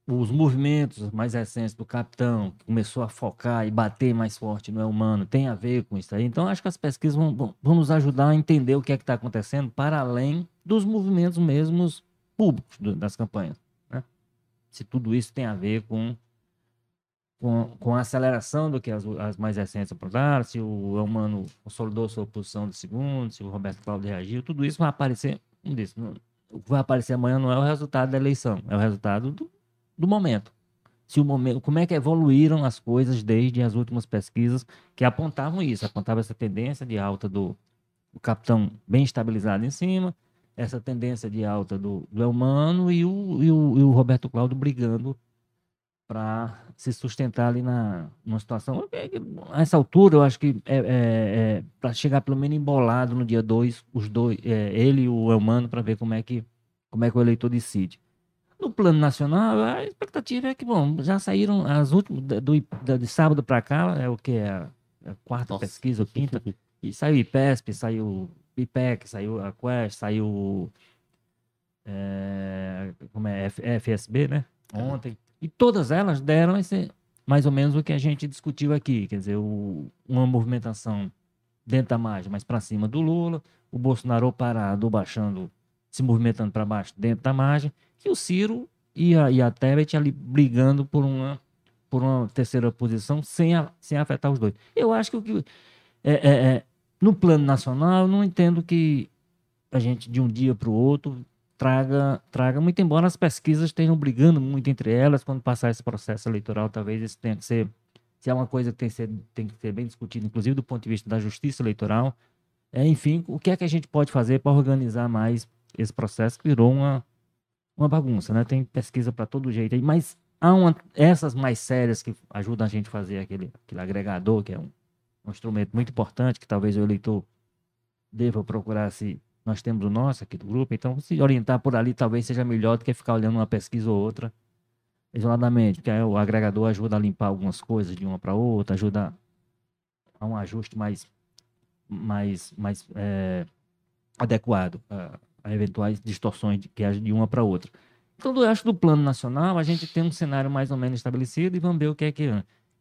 os movimentos mais recentes do capitão, que começou a focar e bater mais forte no humano, tem a ver com isso aí. Então, acho que as pesquisas vão, vão- nos ajudar a entender o que é que está acontecendo para além dos movimentos mesmos públicos do- das campanhas. Né? Se tudo isso tem a ver com com, com a aceleração do que as, as mais recentes apontaram, se o Elmano consolidou sua posição de segundo, se o Roberto Cláudio reagiu, tudo isso vai aparecer, disse, o que vai aparecer amanhã não é o resultado da eleição, é o resultado do, do momento. Se o momento, como é que evoluíram as coisas desde as últimas pesquisas que apontavam isso, apontavam essa tendência de alta do, do capitão bem estabilizado em cima, essa tendência de alta do, do Elmano e o, e, o, e o Roberto Cláudio brigando para se sustentar ali na numa situação. é A essa altura, eu acho que é, para chegar pelo menos embolado no dia 2, os dois, é, ele e o Elmano, para ver como é, que, como é que o eleitor decide. No plano nacional, a expectativa é que, bom, já saíram as últimas, do, da- de sábado para cá, é o que? É a, a quarta Nossa. pesquisa ou quinta, e saiu o IPESP, saiu o IPEC, saiu a Quest, saiu é, como é, FSB, né? Ontem. E todas elas deram esse, mais ou menos o que a gente discutiu aqui, quer dizer, o- uma movimentação dentro da margem, mas para cima do Lula, o Bolsonaro parado, baixando, se movimentando para baixo dentro da margem, e o Ciro e a, e a Tebet ali brigando por uma, por uma terceira posição sem, a- sem afetar os dois. Eu acho que o que. É, é, é, no plano nacional, eu não entendo que a gente, de um dia para o outro, traga, traga, muito embora as pesquisas estejam brigando muito entre elas, quando passar esse processo eleitoral, talvez isso tenha que ser, se é uma coisa que tem que ser, tem que ser bem discutida, inclusive do ponto de vista da justiça eleitoral, é, enfim, o que é que a gente pode fazer para organizar mais esse processo que virou uma, uma bagunça, né? Tem pesquisa para todo jeito aí, mas há uma, essas mais sérias que ajudam a gente a fazer aquele, aquele agregador, que é um, um instrumento muito importante, que talvez o eleitor deva procurar se nós temos o nosso aqui do grupo, então se orientar por ali talvez seja melhor do que ficar olhando uma pesquisa ou outra isoladamente, porque aí o agregador ajuda a limpar algumas coisas de uma para outra, ajuda a um ajuste mais, mais, mais é, adequado a, a eventuais distorções de, que de uma para outra. Então, eu acho do plano nacional, a gente tem um cenário mais ou menos estabelecido e vamos ver o que é que...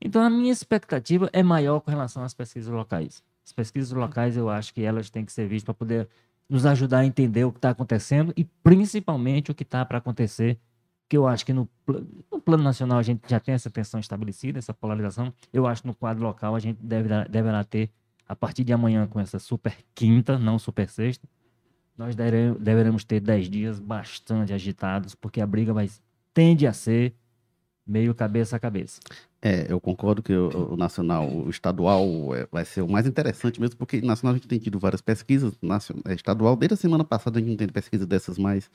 Então, a minha expectativa é maior com relação às pesquisas locais. As pesquisas locais, eu acho que elas têm que ser vistas para poder nos ajudar a entender o que está acontecendo e principalmente o que está para acontecer, que eu acho que no, no plano nacional a gente já tem essa tensão estabelecida, essa polarização. Eu acho que no quadro local a gente deve, deverá ter, a partir de amanhã, com essa super quinta, não super sexta, nós deveremos ter 10 dias bastante agitados, porque a briga vai, tende a ser meio cabeça a cabeça. É, eu concordo que o, o nacional, o estadual é, vai ser o mais interessante mesmo, porque nacional a gente tem tido várias pesquisas, nacional, é, estadual, desde a semana passada a gente tem pesquisas dessas mais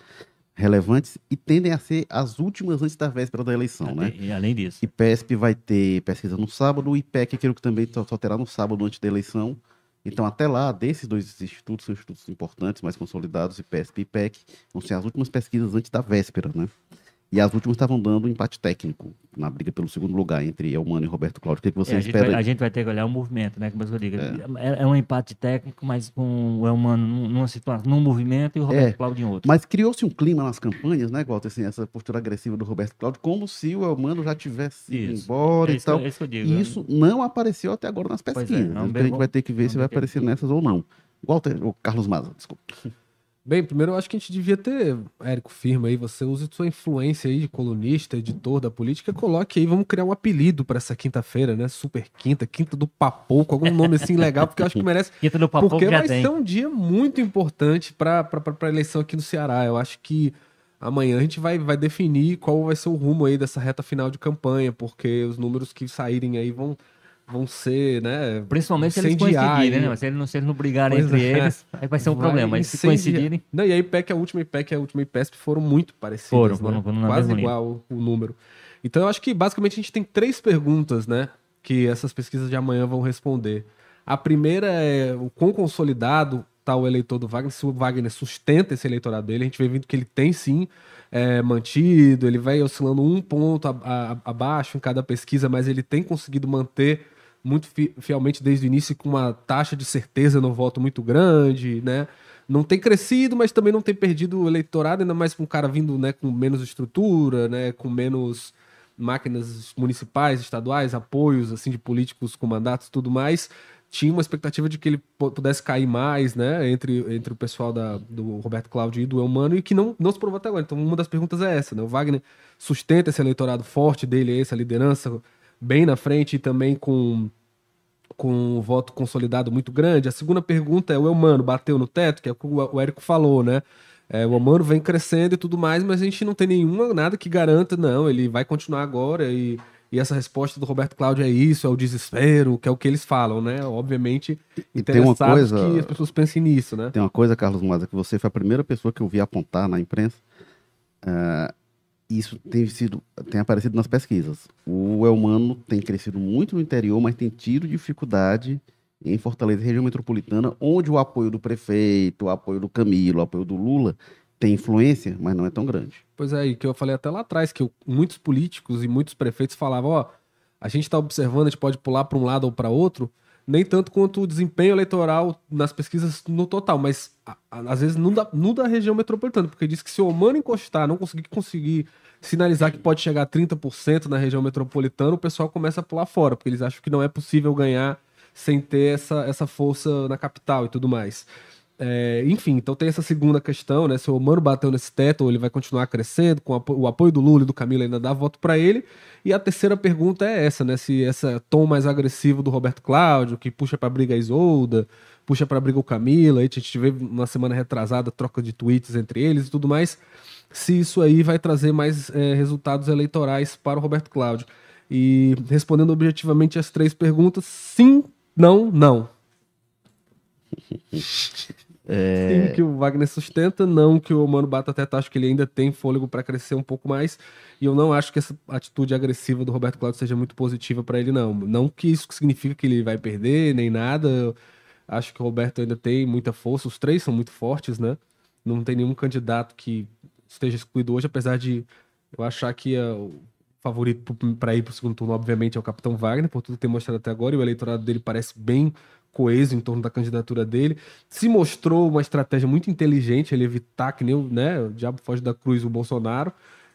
relevantes e tendem a ser as últimas antes da véspera da eleição, né? E, além disso. E PESP vai ter pesquisa no sábado, o IPEC, aquilo que também só terá no sábado antes da eleição. Então, até lá, desses dois institutos, são institutos importantes, mais consolidados, IPESP e IPEC, vão ser as últimas pesquisas antes da véspera, né? E as últimas estavam dando um empate técnico na briga pelo segundo lugar entre Elmano e Roberto Cláudio. O que, é que você É, a, gente espera? vai, a gente vai ter que olhar o movimento, né? Como eu digo. É. é um empate técnico, mas com o Elmano num- numa situação, num movimento e o Roberto É. Cláudio em outro. Mas criou-se um clima nas campanhas, né, Walter? Assim, essa postura agressiva do Roberto Cláudio, como se o Elmano já tivesse ido embora é e isso, que tal. é isso digo. E isso não apareceu até agora nas é, pesquisas. não, Então bem, a gente vai ter que ver se vai aparecer nessas ou não. Walter, ou Carlos Maza, desculpa. Bem, primeiro eu acho que a gente devia ter, Érico, firma aí, você usa sua influência aí de colunista, editor da política, coloque aí, vamos criar um apelido pra essa quinta-feira, né? Super quinta, quinta do Papouco, algum nome assim legal, porque eu acho que merece. <laughs> Quinta do Papo Porque vai tem. ser um dia muito importante para a eleição aqui no Ceará. Eu acho que amanhã a gente vai, vai definir qual vai ser o rumo aí dessa reta final de campanha, porque os números que saírem aí vão, vão ser, né? Principalmente se eles coincidirem, né? Se eles não, se eles não brigarem entre é. eles, aí vai ser um Vai problema. Mas se coincidirem, Não, e a IPEC, a última IPEC e a última IPESP foram muito parecidas. Foram, né? foram- foram Quase igual o número. Então eu acho que basicamente a gente tem três perguntas, né? Que essas pesquisas de amanhã vão responder. A primeira é o quão consolidado está o eleitor do Wagner, se o Wagner sustenta esse eleitorado dele. A gente vê vindo que ele tem sim é, mantido, ele vai oscilando um ponto abaixo em cada pesquisa, mas ele tem conseguido manter muito fi- fielmente desde o início com uma taxa de certeza no voto muito grande, né? Não tem crescido, mas também não tem perdido o eleitorado, ainda mais com um cara vindo né, com menos estrutura, né, com menos máquinas municipais, estaduais, apoios assim de políticos com mandatos tudo mais. Tinha uma expectativa de que ele pu- pudesse cair mais, né, entre, entre o pessoal da, do Roberto Cláudio e do Elmano, e que não, não se provou até agora. Então, uma das perguntas é essa, né? O Wagner sustenta esse eleitorado forte dele, essa liderança bem na frente e também com com um voto consolidado muito grande. A segunda pergunta é: o Elmano bateu no teto, que é o que o Érico falou, né? É, o Elmano vem crescendo e tudo mais, mas a gente não tem nenhuma, nada que garanta, não, ele vai continuar agora e, e essa resposta do Roberto Cláudio é isso, é o desespero, que é o que eles falam, né? Obviamente, E tem uma interessados coisa- que as pessoas pensem nisso, né? Tem uma coisa, Carlos Maza, que você foi a primeira pessoa que eu vi apontar na imprensa. Ah, isso tem sido, tem aparecido nas pesquisas. O Elmano tem crescido muito no interior, mas tem tido dificuldade em Fortaleza, região metropolitana, onde o apoio do prefeito, o apoio do Camilo, o apoio do Lula tem influência, mas não é tão grande. Pois é, e que eu falei até lá atrás, que eu- muitos políticos e muitos prefeitos falavam, ó, a gente está observando, a gente pode pular para um lado ou para outro, nem tanto quanto o desempenho eleitoral nas pesquisas no total, mas a- a- às vezes não da, não da região metropolitana, porque diz que se o Omano encostar, não conseguir conseguir sinalizar que pode chegar a 30% na região metropolitana, o pessoal começa a pular fora, porque eles acham que não é possível ganhar sem ter essa, essa força na capital e tudo mais. É, enfim, então tem essa segunda questão, né? Se o Mano bateu nesse teto, ele vai continuar crescendo, com o apoio do Lula e do Camilo ainda dá voto para ele. E a terceira pergunta é essa, né? Se esse tom mais agressivo do Roberto Cláudio, que puxa para briga a Isolda, puxa para briga o Camilo, aí a gente vê uma semana retrasada troca de tweets entre eles e tudo mais, se isso aí vai trazer mais é, resultados eleitorais para o Roberto Cláudio. E respondendo objetivamente as três perguntas, sim, não, não. <laughs> Sim, que o Wagner sustenta, não que o Mano bata teto, acho que ele ainda tem fôlego para crescer um pouco mais. E eu não acho que essa atitude agressiva do Roberto Cláudio seja muito positiva para ele, não. Não que isso significa que ele vai perder, nem nada. Eu acho que o Roberto ainda tem muita força, os três são muito fortes, né? Não tem nenhum candidato que esteja excluído hoje, apesar de eu achar que é o favorito para ir para o segundo turno, obviamente, é o Capitão Wagner, por tudo que tem mostrado até agora, e o eleitorado dele parece bem coeso em torno da candidatura dele. Se mostrou uma estratégia muito inteligente ele evitar que nem o, né, o diabo foge da cruz o Bolsonaro,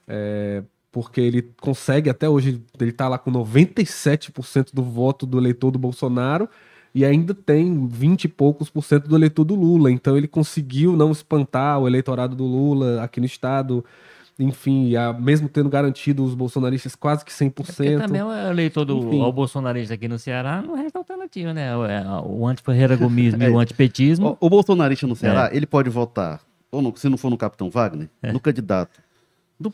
é, porque ele consegue até hoje, ele tá lá com 97% do voto do eleitor do Bolsonaro e ainda tem 20 e poucos por cento do eleitor do Lula. Então ele conseguiu não espantar o eleitorado do Lula aqui no estado. Enfim, a- mesmo tendo garantido os bolsonaristas quase que 100%. Porque também o eleitor do Enfim. ao bolsonarista aqui no Ceará não resta alternativa, né? O, é, o anti-Ferreira Gomismo <laughs> e o antipetismo. O, o bolsonarista no Ceará, ele pode votar, ou no- se não for no Capitão Wagner, no candidato do,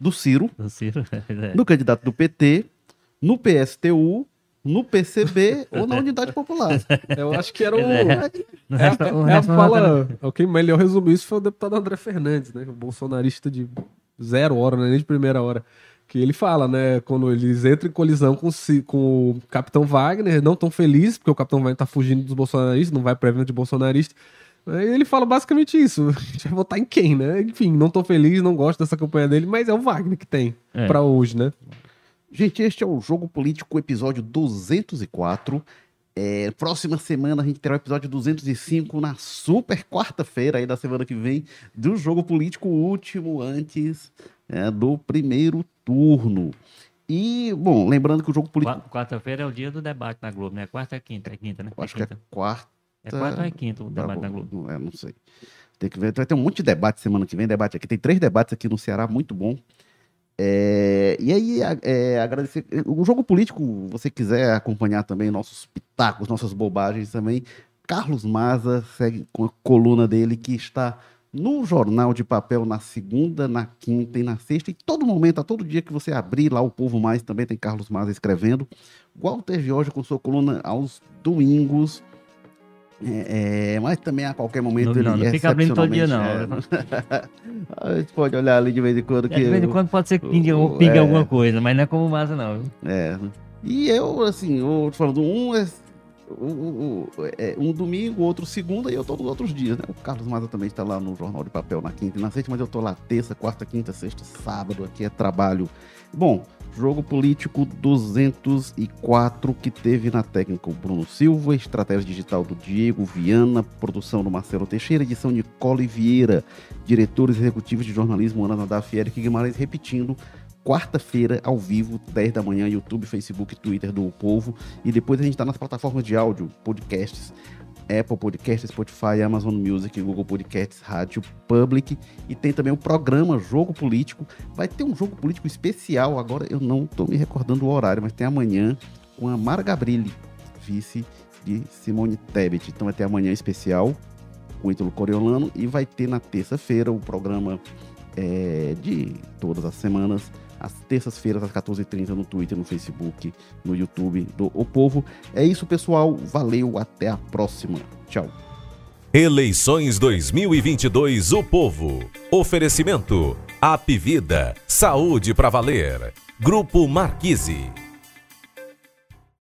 do Ciro, do Ciro. <laughs> É. no candidato do PT, no PSTU, no PCB ou na Unidade Popular. Eu acho que era o. É. Não É, resta- não é a fala. O que melhor resumiu isso foi o deputado André Fernandes, né? O bolsonarista de zero hora, né? nem de primeira hora. Que ele fala, né? Quando eles entram em colisão com, com o Capitão Wagner, não tão felizes, porque o Capitão Wagner tá fugindo dos bolsonaristas, não vai para evento de bolsonarista. Ele fala basicamente isso. <laughs> A gente vai votar em quem, né? Enfim, não tô feliz, não gosto dessa campanha dele, mas é o Wagner que tem É. pra hoje, né? Gente, este é o Jogo Político, episódio 204. É, próxima semana a gente terá o episódio 205 na super quarta-feira aí da semana que vem do Jogo Político, último antes é, do primeiro turno. E, bom, lembrando que o Jogo Político... Qua- Quarta-feira é o dia do debate na Globo, né? Quarta é quinta, é quinta, né? eu acho que é quinta. quarta... É quarta ou é quinta o debate na Globo? Não, é, não sei. Tem que ver. Vai ter um monte de debate semana que vem. Debate aqui. Tem três debates aqui no Ceará, muito bom. É, e aí, é, agradecer. O jogo político, você quiser acompanhar também nossos pitacos, nossas bobagens também. Carlos Maza segue com a coluna dele que está no Jornal de Papel na segunda, na quinta e na sexta. E todo momento, a todo dia que você abrir lá o Povo Mais, também tem Carlos Maza escrevendo. Walter Jorge com sua coluna aos domingos. É, é, mas também a qualquer momento Não, não, não ele fica abrindo todo dia, não. é, <laughs> a gente pode olhar ali de vez em quando É, que de vez em quando pode ser que pingue, o- pingue é. alguma coisa, mas não é como massa, não. É. E eu, assim, eu tô falando, um é um, um- é um domingo, outro segunda e eu tô nos outros dias, né? O Carlos Maza também está lá no Jornal de Papel na quinta e na sexta, mas eu tô lá terça, quarta, quinta, sexta, sábado, aqui é trabalho. Bom, jogo político 204 que teve na técnica o Bruno Silva, estratégia digital do Diego Viana, produção do Marcelo Teixeira, edição de Nicole Vieira, diretores executivos de jornalismo Ana Nadaf e Eric Guimarães, repetindo, quarta-feira, ao vivo, 10 da manhã, YouTube, Facebook, Twitter do O Povo. E depois a gente tá nas plataformas de áudio, podcasts, Apple Podcasts, Spotify, Amazon Music, Google Podcasts, Rádio Public. E tem também o programa Jogo Político. Vai ter um jogo político especial, agora eu não tô me recordando o horário, mas tem amanhã com a Mara Gabrilli, vice de Simone Tebet. Então vai ter amanhã especial com o Ítalo Coriolano e vai ter na terça-feira o programa é, de todas as semanas, às terças-feiras, às 14h30, no Twitter, no Facebook, no YouTube do O Povo. É isso, pessoal. Valeu, até a próxima. Tchau. Eleições 2022 O Povo. Oferecimento. Apvida. Saúde para valer. Grupo Marquise.